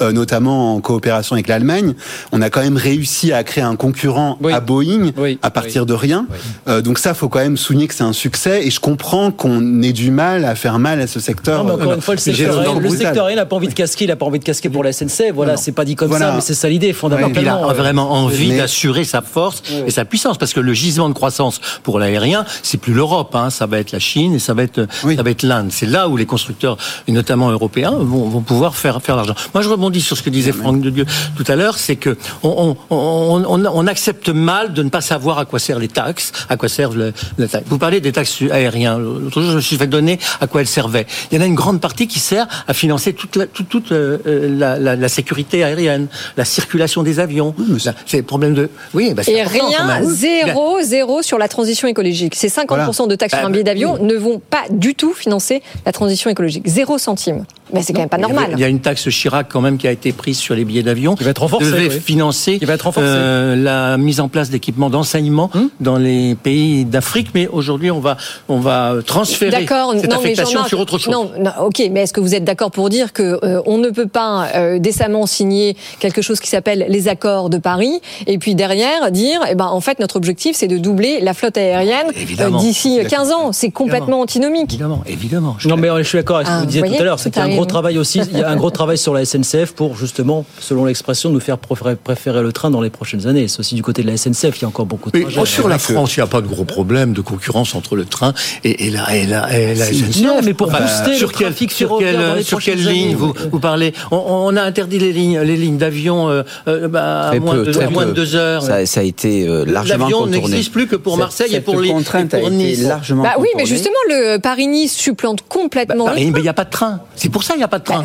Speaker 12: euh, notamment en coopération avec l'Allemagne. On a quand même réussi à créer un concurrent à Boeing à partir de rien. Euh, donc ça, faut quand même souligner que c'est un succès. Et je comprends qu'on ait du mal à faire mal à ce secteur.
Speaker 2: Non, mais encore une fois, le secteur,
Speaker 12: le
Speaker 2: secteur aérien n'a pas envie de casquer, il n'a pas envie de casquer pour la SNCF. Voilà, c'est pas dit comme
Speaker 11: Voilà.
Speaker 2: ça, mais c'est ça l'idée,
Speaker 11: puis il
Speaker 2: fondamentalement.
Speaker 11: a
Speaker 2: euh,
Speaker 11: vraiment envie
Speaker 2: mais-
Speaker 11: d'assurer sa force et sa puissance parce que le gisement de croissance pour l'aérien, c'est plus l'Europe, hein, ça va être la Chine et ça va être ça va être l'Inde. C'est là où les constructeurs et notamment européens vont, vont pouvoir faire faire l'argent. Moi, je rebondis sur ce que disait Franck de Dieu tout à l'heure, c'est que on, on, on, on- on accepte mal de ne pas savoir à quoi servent les taxes, à quoi servent le, le taxe. Vous parlez des taxes aériennes. L'autre jour, je me suis fait donner à quoi elles servaient. Il y en a une grande partie qui sert à financer toute la, toute, toute, euh, euh, la, la, la sécurité aérienne, la circulation des avions. Là, C'est le problème de. Oui, bah, c'est
Speaker 3: Et rien, zéro, zéro sur la transition écologique. Ces 50% de taxes sur
Speaker 11: Bah,
Speaker 3: un billet d'avion ne vont pas du tout financer la transition écologique. Zéro centime. Mais c'est quand même pas
Speaker 11: Il y avait-
Speaker 3: normal.
Speaker 11: Il y a une taxe Chirac quand même qui a été prise sur les billets d'avion. Qui va être
Speaker 2: renforcée,
Speaker 11: Devait
Speaker 2: oui.
Speaker 11: financer
Speaker 2: Qui va être renforcée.
Speaker 11: euh, la mise en place d'équipements d'enseignement
Speaker 3: Hum
Speaker 11: dans les pays d'Afrique. Mais aujourd'hui, on va on va transférer cette
Speaker 3: non,
Speaker 11: affectation sur autre chose.
Speaker 3: Non, non, ok, mais est-ce que vous êtes d'accord pour dire que euh, on ne peut pas euh, décemment signer quelque chose qui s'appelle les accords de Paris et puis derrière dire, eh ben en fait notre objectif c'est de doubler la flotte aérienne euh,
Speaker 11: Évidemment.
Speaker 3: d'ici 15 ans. C'est complètement antinomique.
Speaker 11: Évidemment, évidemment.
Speaker 2: Non, mais je suis d'accord avec ce que
Speaker 3: Ah,
Speaker 2: vous disiez tout à l'heure, c'est un gros travail aussi, il y a un gros travail sur la SNCF pour justement, selon l'expression, nous faire préférer, préférer le train dans les prochaines années. C'est aussi du côté de la SNCF, il y a encore beaucoup de
Speaker 11: Mais
Speaker 2: trajets.
Speaker 11: sur la France, il n'y a pas de gros problème de concurrence entre le train et, et la, et la, et la
Speaker 2: Si.
Speaker 11: SNCF.
Speaker 2: Non, mais pour booster le
Speaker 11: sur quel,
Speaker 2: trafic
Speaker 11: sur quelle, sur quelle ligne
Speaker 2: années.
Speaker 11: vous, vous parlez on, on a interdit les lignes, les lignes d'avion euh, euh, bah, à moins,
Speaker 8: peu,
Speaker 11: de, à moins de deux heures.
Speaker 8: Ça, ça a été euh, largement
Speaker 11: L'avion n'existe plus que pour
Speaker 8: Cette-
Speaker 11: Marseille et pour, Lille-
Speaker 8: contrainte
Speaker 11: et pour
Speaker 8: a été
Speaker 11: Nice.
Speaker 8: largement
Speaker 3: Bah oui, mais justement, le Paris-Nice supplante complètement.
Speaker 11: Bah,
Speaker 3: le
Speaker 11: il n'y a pas de train. C'est pour ça qu'il n'y a pas de train.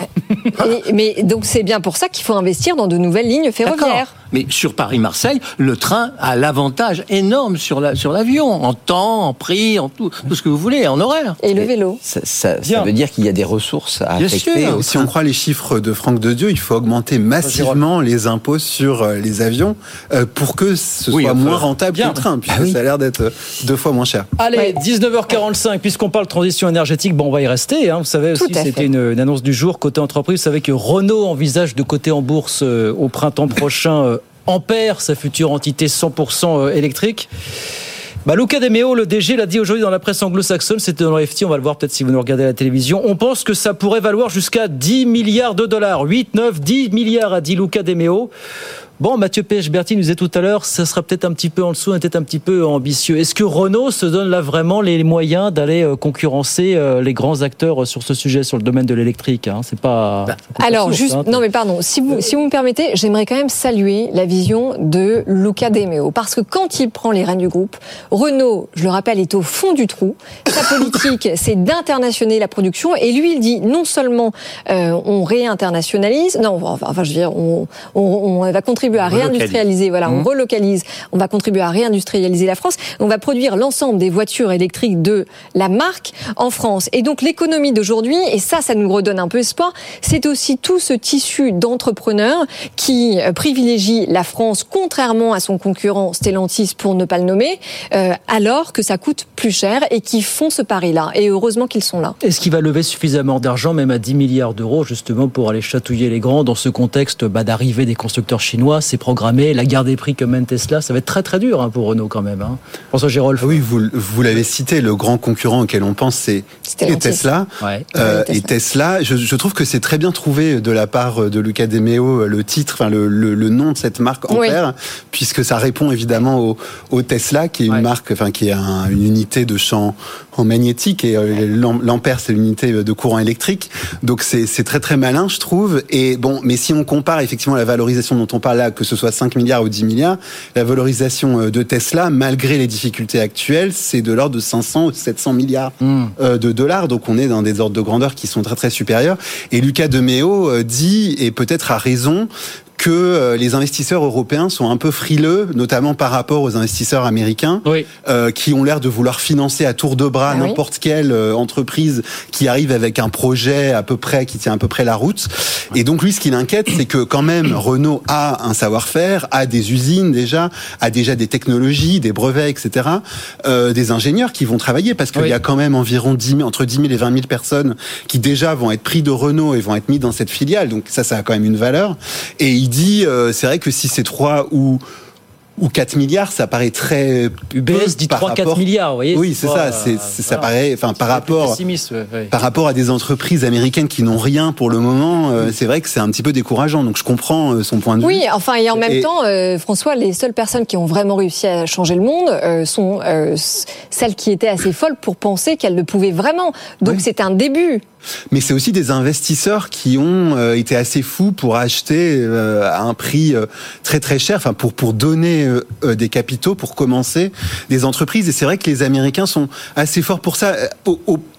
Speaker 3: Et- mais donc c'est bien pour ça qu'il faut investir dans de nouvelles lignes ferroviaires.
Speaker 11: Mais sur Paris-Marseille, le train a l'avantage énorme sur la sur l'avion, en temps, en prix, en tout, tout ce que vous voulez, en horaire.
Speaker 3: Et le vélo.
Speaker 8: Ça, ça- ça veut dire qu'il y a des ressources à
Speaker 11: Bien
Speaker 8: affecter.
Speaker 11: sûr.
Speaker 8: au
Speaker 12: Si on croit les chiffres de Franck de Dieu, il faut augmenter massivement les impôts sur euh, les avions euh, pour que ce
Speaker 11: Oui,
Speaker 12: soit
Speaker 11: enfin,
Speaker 12: moins rentable que le train, puisque ça a l'air d'être euh, deux fois moins cher.
Speaker 2: Allez, 19h45, puisqu'on parle transition énergétique, bon, on va y rester. hein. Vous savez aussi, c'était une annonce du jour côté entreprise. Vous savez que Renault envisage de coter en bourse euh, au printemps prochain euh, Ampère, sa future entité 100% électrique. Bah, Luca De Meo, le DG, l'a dit aujourd'hui dans la presse anglo-saxonne, c'était dans le FT, on va le voir peut-être si vous nous regardez à la télévision. On pense que ça pourrait valoir jusqu'à 10 milliards de dollars. 8, 9, 10 milliards, a dit Luca De Meo. Bon, Mathieu Pechberti nous disait tout à l'heure, ça sera peut-être un petit peu en dessous, peut-être un petit peu ambitieux. Est-ce que Renault se donne là vraiment les moyens d'aller euh, concurrencer euh, les grands acteurs sur ce sujet, sur le domaine de l'électrique hein? C'est pas. la
Speaker 3: Alors,
Speaker 2: source,
Speaker 3: juste,
Speaker 2: hein.
Speaker 3: non mais pardon, si vous, si vous me permettez, j'aimerais quand même saluer la vision de Luca De Meo, parce que quand il prend les rênes du groupe, Renault, je le rappelle, est au fond du trou. Sa politique, c'est d'internationaliser la production, et lui, il dit non seulement euh, on réinternationalise, non, enfin, enfin, je veux dire, on, on, on va contribuer à réindustrialiser, voilà, on relocalise, on va contribuer à réindustrialiser la France, on va produire l'ensemble des voitures électriques de la marque en France. Et donc l'économie d'aujourd'hui, et ça, ça nous redonne un peu espoir, c'est aussi tout ce tissu d'entrepreneurs qui euh, privilégie la France, contrairement à son concurrent Stellantis, pour ne pas le nommer, euh, alors que ça coûte plus cher et qui font ce pari-là. Et heureusement qu'ils sont là.
Speaker 2: Est-ce qu'il va lever suffisamment d'argent, même à 10 milliards d'euros, justement pour aller chatouiller les grands dans ce contexte bah, d'arrivée des constructeurs chinois C'est programmé, la guerre des prix comme mène Tesla, ça va être très très dur hein, pour Renault quand même. Hein. François Gérolf.
Speaker 12: Ah oui, vous, vous l'avez cité, le grand concurrent auquel on pense, c'est. Tesla.
Speaker 2: Ouais.
Speaker 12: Euh, et Tesla, je, je trouve que c'est très bien trouvé de la part de Luca De Meo le titre, enfin le, le, le nom de cette marque
Speaker 3: Oui.
Speaker 12: Ampère, puisque ça répond évidemment au, au Tesla, qui est une
Speaker 2: Ouais.
Speaker 12: marque, enfin qui est un- une unité de champ en magnétique et euh, l'am- l'ampère c'est l'unité de courant électrique. Donc c'est c'est très très malin, je trouve. Et bon, mais si on compare effectivement la valorisation dont on parle là, que ce soit 5 milliards ou 10 milliards, la valorisation euh, de Tesla, malgré les difficultés actuelles, c'est de l'ordre de 500 ou 700 milliards
Speaker 2: Hmm.
Speaker 12: euh, de dollars. Donc on est dans des ordres de grandeur qui sont très très supérieurs. Et Lucas De Meo euh, dit, et peut-être a raison, que euh, les investisseurs européens sont un peu frileux, notamment par rapport aux investisseurs américains,
Speaker 2: Oui.
Speaker 12: euh, qui ont l'air de vouloir financer à tour de bras
Speaker 3: Ah oui.
Speaker 12: n'importe quelle euh, entreprise qui arrive avec un projet à peu près qui tient à peu près la route. Et donc lui, ce qui l'inquiète, c'est que quand même Renault a un savoir-faire, a des usines déjà, a déjà des technologies, des brevets, etc. euh, des ingénieurs qui vont travailler parce qu'il
Speaker 2: Oui.
Speaker 12: y a quand même environ 10 000, entre 10 000 et 20 000 personnes qui déjà vont être pris de Renault et vont être mis dans cette filiale. Donc ça, ça a quand même une valeur. Et il dit, euh, c'est vrai que si c'est 3 ou ou 4 milliards, ça paraît très
Speaker 2: UBS dit
Speaker 12: par
Speaker 2: 3-4
Speaker 12: rapport-
Speaker 2: milliards, vous voyez
Speaker 12: Oui, c'est ça. C'est, ça
Speaker 2: voilà.
Speaker 12: paraît, enfin, par rapport,
Speaker 2: pessimiste, ouais, ouais.
Speaker 12: par rapport à des entreprises américaines qui n'ont rien pour le moment, euh, c'est vrai que c'est un petit peu décourageant. Donc, je comprends euh, son point de vue.
Speaker 3: Oui, enfin, et en même
Speaker 12: Et-
Speaker 3: temps, euh, François, les seules personnes qui ont vraiment réussi à changer le monde euh, sont euh, celles qui étaient assez folles pour penser qu'elles le pouvaient vraiment. Donc c'est un début.
Speaker 12: Mais c'est aussi des investisseurs qui ont euh, été assez fous pour acheter euh, à un prix euh, très très cher, enfin pour pour donner des capitaux pour commencer des entreprises. Et c'est vrai que les Américains sont assez forts pour ça.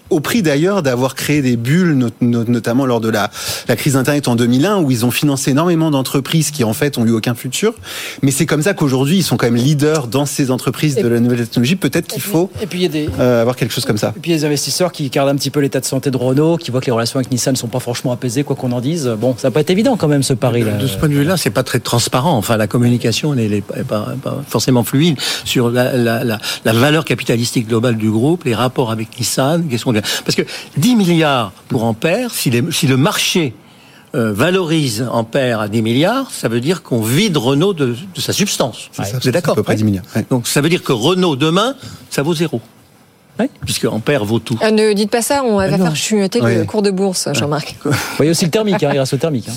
Speaker 12: Au prix d'ailleurs d'avoir créé des bulles, not- not- notamment lors de la, la crise d'Internet en 2001, où ils ont financé énormément d'entreprises qui en fait ont eu aucun futur. Mais c'est comme ça qu'aujourd'hui ils sont quand même leaders dans ces entreprises de la nouvelle technologie. Peut-être qu'il faut
Speaker 2: Et puis il y a des.
Speaker 12: euh, avoir quelque chose comme ça.
Speaker 2: Et puis les investisseurs qui regardent un petit peu l'état de santé de Renault, qui voient que les relations avec Nissan ne sont pas franchement apaisées, quoi qu'on en dise. Bon, ça va pas être évident quand même ce pari-là.
Speaker 11: De ce point de vue-là, c'est pas très transparent. Enfin, la communication n'est pas, est pas- pas forcément fluide sur la, la, la, la valeur capitalistique globale du groupe, les rapports avec Nissan. qu'est-ce qu'on Parce que 10 milliards pour Ampère, si, les- si le marché euh, valorise Ampère à 10 milliards, ça veut dire qu'on vide Renault de, de sa substance.
Speaker 12: C'est ça,
Speaker 11: Vous êtes d'accord
Speaker 12: à peu près
Speaker 11: Ouais.
Speaker 12: 10 milliards. ouais.
Speaker 11: Donc ça veut dire que Renault demain, ça vaut zéro. Puisque Ampère vaut tout.
Speaker 3: Euh, ne dites pas ça, on va
Speaker 11: Ah
Speaker 3: faire chuter
Speaker 11: Ouais.
Speaker 3: le cours de bourse, Jean-Marc.
Speaker 2: Vous voyez aussi le thermique, hein, il reste au thermique. hein.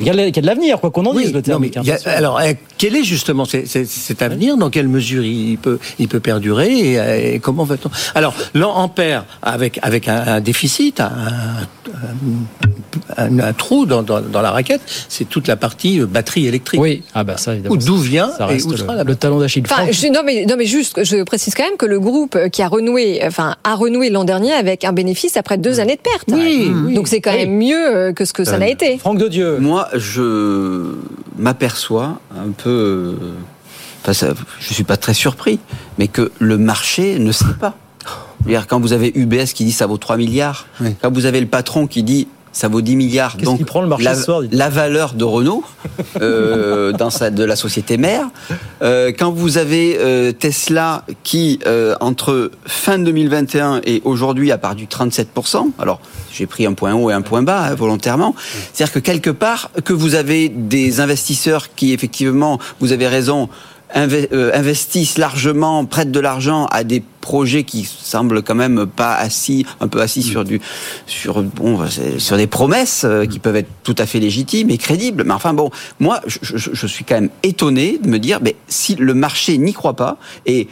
Speaker 2: Il y a de l'avenir, quoi qu'on en
Speaker 11: Oui,
Speaker 2: dise, le thermique. hein,
Speaker 11: a- alors, euh, quel est justement cet avenir Dans quelle mesure il peut, il peut perdurer et, euh, et comment va-t-on? Alors, l'Ampère, avec, avec un, un déficit, un, un- un- un trou dans, dans- dans la raquette, c'est toute la partie euh, batterie électrique.
Speaker 2: Oui, ah bah ça, évidemment.
Speaker 11: D'où vient
Speaker 2: Ça
Speaker 11: et
Speaker 2: reste
Speaker 11: où
Speaker 2: le,
Speaker 11: sera la
Speaker 2: le talon d'Achille.
Speaker 3: Enfin,
Speaker 2: Franck,
Speaker 3: je, non, mais, non, mais juste, je précise quand même que le groupe qui a renoué, enfin, a renoué l'an dernier avec un bénéfice après deux années de perte.
Speaker 11: Oui, oui.
Speaker 3: Donc c'est quand même mieux euh, que ce que ça n'a été.
Speaker 2: Franck de Dieu.
Speaker 8: Moi, je m'aperçois un peu. euh, Enfin, ça, je suis pas très surpris, mais que le marché ne sait pas. C'est-à-dire, quand vous avez UBS qui dit ça vaut 3 milliards, quand vous avez le patron qui dit ça vaut 10 milliards, donc
Speaker 2: prend le marché
Speaker 8: la,
Speaker 2: ce soir,
Speaker 8: la valeur de Renault euh, dans sa, de la société mère. Euh, quand vous avez euh, Tesla qui, euh, entre fin 2021 et aujourd'hui, a perdu 37%, alors j'ai pris un point haut et un point bas hein, volontairement, c'est-à-dire que quelque part, que vous avez des investisseurs qui, effectivement, vous avez raison, investissent largement, prêtent de l'argent à des projets qui semblent quand même pas assis, un peu assis sur du, sur bon, c'est- sur des promesses euh, qui peuvent être tout à fait légitimes et crédibles. Mais enfin bon, moi, je, je- je suis quand même étonné de me dire, mais si le marché n'y croit pas et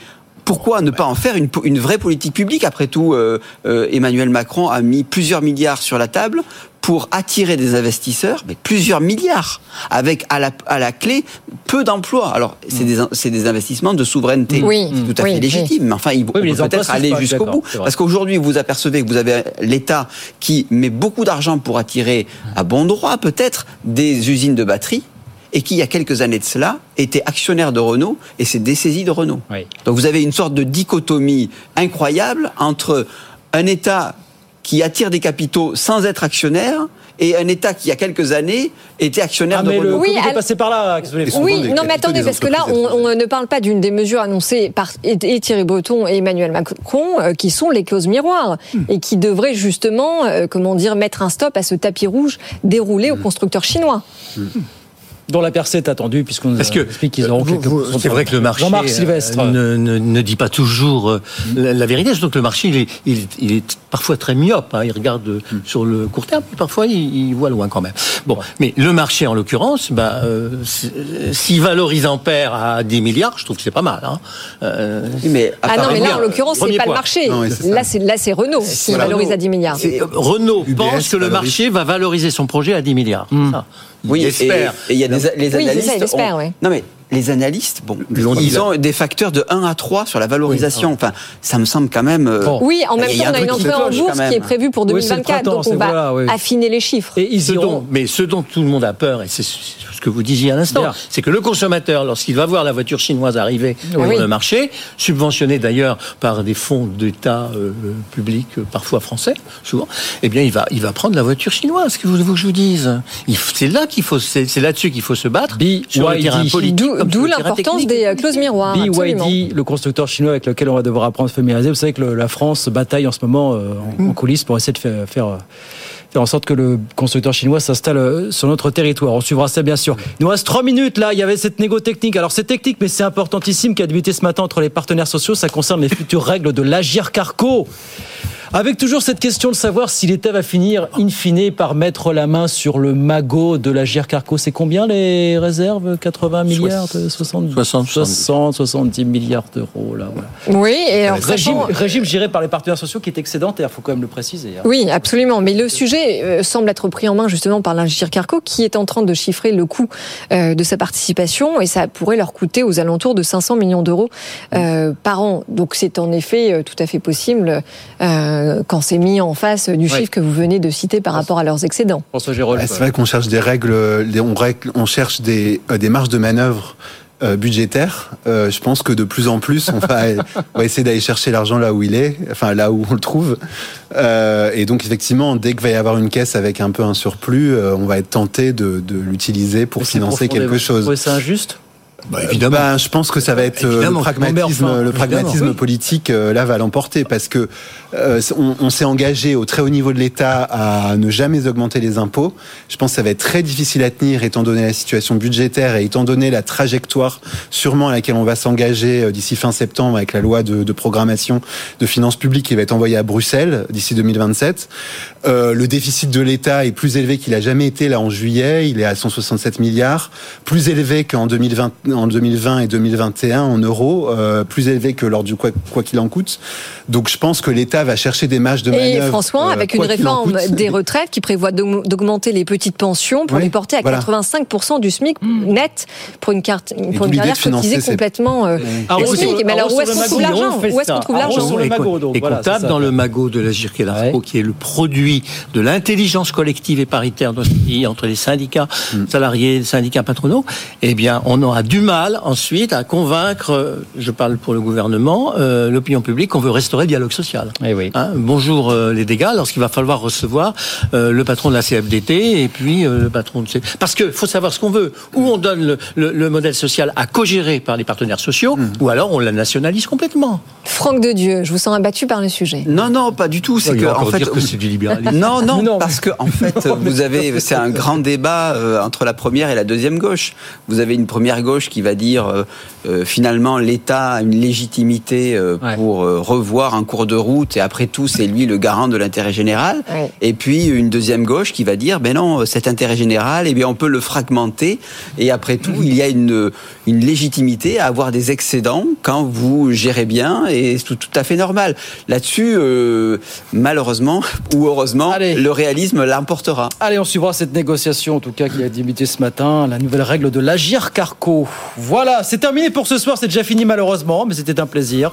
Speaker 8: pourquoi ne pas en faire une, vraie politique publique Après tout, euh, euh, Emmanuel Macron a mis plusieurs milliards sur la table pour attirer des investisseurs, mais plusieurs milliards, avec à la, à la clé peu d'emplois. Alors, c'est des, in- c'est des investissements de souveraineté,
Speaker 3: Oui,
Speaker 8: c'est tout à
Speaker 3: oui,
Speaker 8: fait légitime, mais enfin, il
Speaker 2: Oui,
Speaker 8: peut
Speaker 2: emplois
Speaker 8: peut-être aller jusqu'au bout. Parce qu'aujourd'hui, vous apercevez que vous avez l'État qui met beaucoup d'argent pour attirer, à bon droit peut-être, des usines de batterie, et qui, il y a quelques années de cela, était actionnaire de Renault et s'est dessaisi de Renault.
Speaker 2: Oui.
Speaker 8: Donc vous avez une sorte de dichotomie incroyable entre un État qui attire des capitaux sans être actionnaire et un État qui, il y a quelques années, était actionnaire
Speaker 2: Ah,
Speaker 8: de
Speaker 2: mais le
Speaker 8: Renault.
Speaker 3: Oui, elle-
Speaker 2: passé par là. qu'est-ce que vous voulez faire
Speaker 3: Oui, non, mais attendez, parce que là, on,
Speaker 12: entreprises
Speaker 3: on ne parle pas d'une des mesures annoncées par et, et Thierry Breton et Emmanuel Macron, euh, qui sont les clauses miroirs, et qui devraient justement, euh, comment dire, mettre un stop à ce tapis rouge déroulé aux constructeurs chinois.
Speaker 2: Dont la percée est attendue, puisqu'on nous
Speaker 11: que
Speaker 2: explique qu'ils auront
Speaker 11: vous-
Speaker 2: quelques
Speaker 11: vous-
Speaker 2: pourcents
Speaker 11: c'est vrai que le marché
Speaker 2: Jean-Marc
Speaker 11: euh,
Speaker 2: Sylvestre.
Speaker 11: ne, ne- ne dit pas toujours euh, la, la vérité. Donc le marché, il est, il, est- il est parfois très myope. hein. Il regarde euh, sur le court terme, mais parfois il, il voit loin quand même. Bon, mais le marché, en l'occurrence, bah, euh, euh, s'il valorise Ampère à 10 milliards, je trouve que c'est pas mal. Hein. Euh,
Speaker 8: mais
Speaker 3: Ah non, mais là, en l'occurrence, c'est pas le marché.
Speaker 12: Non.
Speaker 3: Là, c'est là, c'est Renault qui valorise à 10 milliards.
Speaker 11: C'est- euh, Renault
Speaker 12: UBS
Speaker 11: pense que le marché va valoriser son projet à 10 milliards. Ça.
Speaker 8: Oui,
Speaker 11: il
Speaker 8: et-
Speaker 11: espère.
Speaker 8: Et il y a des, les
Speaker 3: Oui, ça,
Speaker 8: analystes.
Speaker 3: il espère,
Speaker 8: ont-
Speaker 3: oui.
Speaker 8: Non, mais les analystes, bon,
Speaker 11: Ils
Speaker 8: ont des facteurs de 1 à 3 sur la valorisation. Enfin, ça me semble quand même. euh,
Speaker 2: Bon.
Speaker 3: Oui, en même
Speaker 8: il y
Speaker 3: temps,
Speaker 8: a un
Speaker 3: on a une entrée en bourse qui est prévue pour
Speaker 2: Oui, c'est le
Speaker 3: 2024,
Speaker 2: printemps,
Speaker 3: donc on va
Speaker 2: voilà, oui.
Speaker 3: affiner les chiffres.
Speaker 2: Et ils
Speaker 11: Ce
Speaker 2: iront.
Speaker 11: dont, mais ce dont tout le monde a peur, et c'est ce que vous disiez à l'instant, c'est que le consommateur, lorsqu'il va voir la voiture chinoise arriver
Speaker 3: Oui.
Speaker 11: sur
Speaker 3: Oui.
Speaker 11: le marché, subventionné d'ailleurs par des fonds d'État euh, publics, euh, parfois français, souvent, eh bien, il va, il va prendre la voiture chinoise. Que voulez-vous que je vous dise? C'est là qu'il faut, c'est là-dessus qu'il faut se battre sur le
Speaker 2: BYD.
Speaker 11: terrain politique.
Speaker 3: D'où l'importance des euh, clauses miroirs.
Speaker 2: BYD, le constructeur chinois avec lequel on va devoir apprendre à se familiariser. Vous savez que le- la France bataille en ce moment euh, en, en coulisses pour essayer de faire, faire, euh, faire en sorte que le constructeur chinois s'installe euh, sur notre territoire. On suivra ça bien sûr. Il nous reste trois minutes là. Il y avait cette négo technique. Alors c'est technique, mais c'est importantissime qui a débuté ce matin entre les partenaires sociaux. Ça concerne les futures règles de l'Agir Carco. Avec toujours cette question de savoir si l'État va finir, in fine, par mettre la main sur le magot de l'Agir Carco. C'est combien les réserves? 80 milliards de 60,
Speaker 11: 60,
Speaker 2: 60, 70 milliards d'euros, là, voilà.
Speaker 3: Oui, et
Speaker 2: Régime,
Speaker 3: sachant-
Speaker 2: régime géré par les partenaires sociaux qui est excédentaire, faut quand même le préciser. hein.
Speaker 3: Oui, absolument. Mais le sujet euh, semble être pris en main justement par l'Ingir Carco, qui est en train de chiffrer le coût euh, de sa participation, et ça pourrait leur coûter aux alentours de 500 millions d'euros euh, par an. Donc c'est en effet euh, tout à fait possible euh, quand c'est mis en face du chiffre que vous venez de citer par rapport à leurs excédents.
Speaker 2: François Gérol.
Speaker 12: Ouais, c'est vrai qu'on cherche des règles, on, règle- on cherche des, euh, des marges de manœuvre euh, budgétaires. Euh, je pense que de plus en plus, on va, on va essayer d'aller chercher l'argent là où il est, enfin là où on le trouve. Euh, et donc effectivement, dès qu'il va y avoir une caisse avec un peu un surplus, euh, on va être tenté de, de l'utiliser pour
Speaker 2: Mais c'est
Speaker 12: financer quelque chose.
Speaker 2: Vous trouvez ça injuste
Speaker 11: Bah, évidemment.
Speaker 12: Ben, je pense que ça va être euh, le pragmatisme, le
Speaker 11: oui.
Speaker 12: politique euh, là va l'emporter parce que euh, on, s'est engagé au très haut niveau de l'État à ne jamais augmenter les impôts. Je pense que ça va être très difficile à tenir étant donné la situation budgétaire et étant donné la trajectoire sûrement à laquelle on va s'engager euh, d'ici fin septembre avec la loi de, programmation de finances publiques qui va être envoyée à Bruxelles d'ici 2027. Euh, le déficit de l'État est plus élevé qu'il a jamais été là en juillet. Il est à 167 milliards, plus élevé qu'en 2020, en 2020 et 2021 en euros, plus élevé que lors du quoi quoi qu'il en coûte. Donc je pense que l'État va chercher des marges de manœuvre.
Speaker 3: Et François,
Speaker 12: euh,
Speaker 3: avec une réforme
Speaker 12: coûte.
Speaker 3: des retraites qui prévoit d'aug- d'augmenter les petites pensions pour
Speaker 12: Oui,
Speaker 3: les porter à
Speaker 12: voilà.
Speaker 3: 85% du SMIC net pour une, carte, pour une carrière cotisée complètement euh,
Speaker 11: Ah,
Speaker 3: SMIC. Mais alors où est-ce qu'on trouve l'argent Où est-ce qu'on trouve l'argent Et
Speaker 2: voilà,
Speaker 11: dans le magot de l'Agir et l'ARCO, qui est le produit de l'intelligence collective et paritaire de ce pays entre les syndicats salariés, les syndicats patronaux, eh bien, on aura du mal ensuite à convaincre, euh, je parle pour le gouvernement, euh, l'opinion publique qu'on veut restaurer le dialogue social.
Speaker 2: Eh oui.
Speaker 11: Hein, bonjour euh, les dégâts, lorsqu'il va falloir recevoir euh, le patron de la CFDT et puis euh, le patron de... Parce que faut savoir ce qu'on veut. Ou on donne le, le- le modèle social à co-gérer par les partenaires sociaux, ou alors on la nationalise complètement.
Speaker 3: Franck de Dieu, je vous sens abattu par le sujet.
Speaker 8: Non, non, pas du tout. C'est
Speaker 11: Il
Speaker 8: que,
Speaker 11: va
Speaker 8: en
Speaker 11: encore
Speaker 8: fait,
Speaker 11: dire que c'est du libéralisme.
Speaker 8: Non, non,
Speaker 2: Non,
Speaker 8: parce que en fait, vous avez, c'est un grand débat euh, entre la première et la deuxième gauche. Vous avez une première gauche qui va dire euh, euh, finalement l'État a une légitimité euh,
Speaker 2: Ouais.
Speaker 8: pour euh, revoir un cours de route et après tout c'est lui le garant de l'intérêt général. Et puis une deuxième gauche qui va dire ben non cet intérêt général, eh bien on peut le fragmenter et après tout il y a une une légitimité à avoir des excédents quand vous gérez bien et c'est tout, tout à fait normal. Là-dessus, euh, malheureusement ou heureusement,
Speaker 2: Allez.
Speaker 8: le réalisme l'emportera.
Speaker 2: Allez, on suivra cette négociation, en tout cas, qui a débuté ce matin, la nouvelle règle de l'Agir Carco. Voilà, c'est terminé pour ce soir, c'est déjà fini malheureusement, mais c'était un plaisir.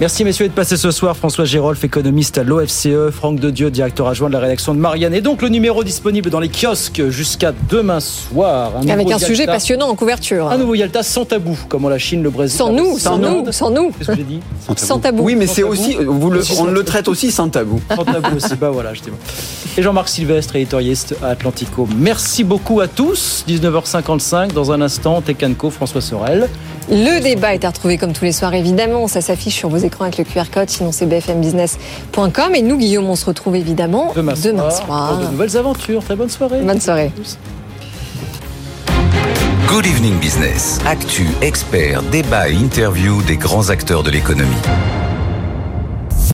Speaker 2: Merci messieurs d'être passés ce soir. François Gérolf, économiste à l'OFCE, Franck de Dieu, directeur adjoint de la rédaction de Marianne. Et donc le numéro disponible dans les kiosques jusqu'à demain soir. Un
Speaker 3: Avec un sujet passionnant en couverture.
Speaker 2: Un nouveau Yalta sans tabou, comme on la Chine, le Brésil.
Speaker 3: Sans nous, sans nous, sans nous.
Speaker 2: Qu'est-ce que j'ai dit
Speaker 3: Sans tabou.
Speaker 8: Oui, mais
Speaker 2: Sans
Speaker 8: c'est
Speaker 2: tabou.
Speaker 8: aussi, vous le, on le traite aussi sans tabou.
Speaker 2: Sans tabou aussi, bah voilà, j'étais bon. Et Jean-Marc Sylvestre, éditorialiste à Atlantico. Merci beaucoup à tous. 19h55, dans un instant, Tekanko, François Sorel.
Speaker 3: Le débat est à retrouver comme tous les soirs, évidemment. Ça s'affiche sur vos écrans avec le QR code, sinon c'est bfmbusiness.com. Et nous, Guillaume, on se retrouve évidemment
Speaker 2: Demain,
Speaker 3: demain
Speaker 2: soir,
Speaker 3: soir.
Speaker 2: pour de nouvelles aventures. Très bonne soirée.
Speaker 3: Bonne soirée.
Speaker 1: Good Evening Business. Actu, experts, débat et interview des grands acteurs de l'économie.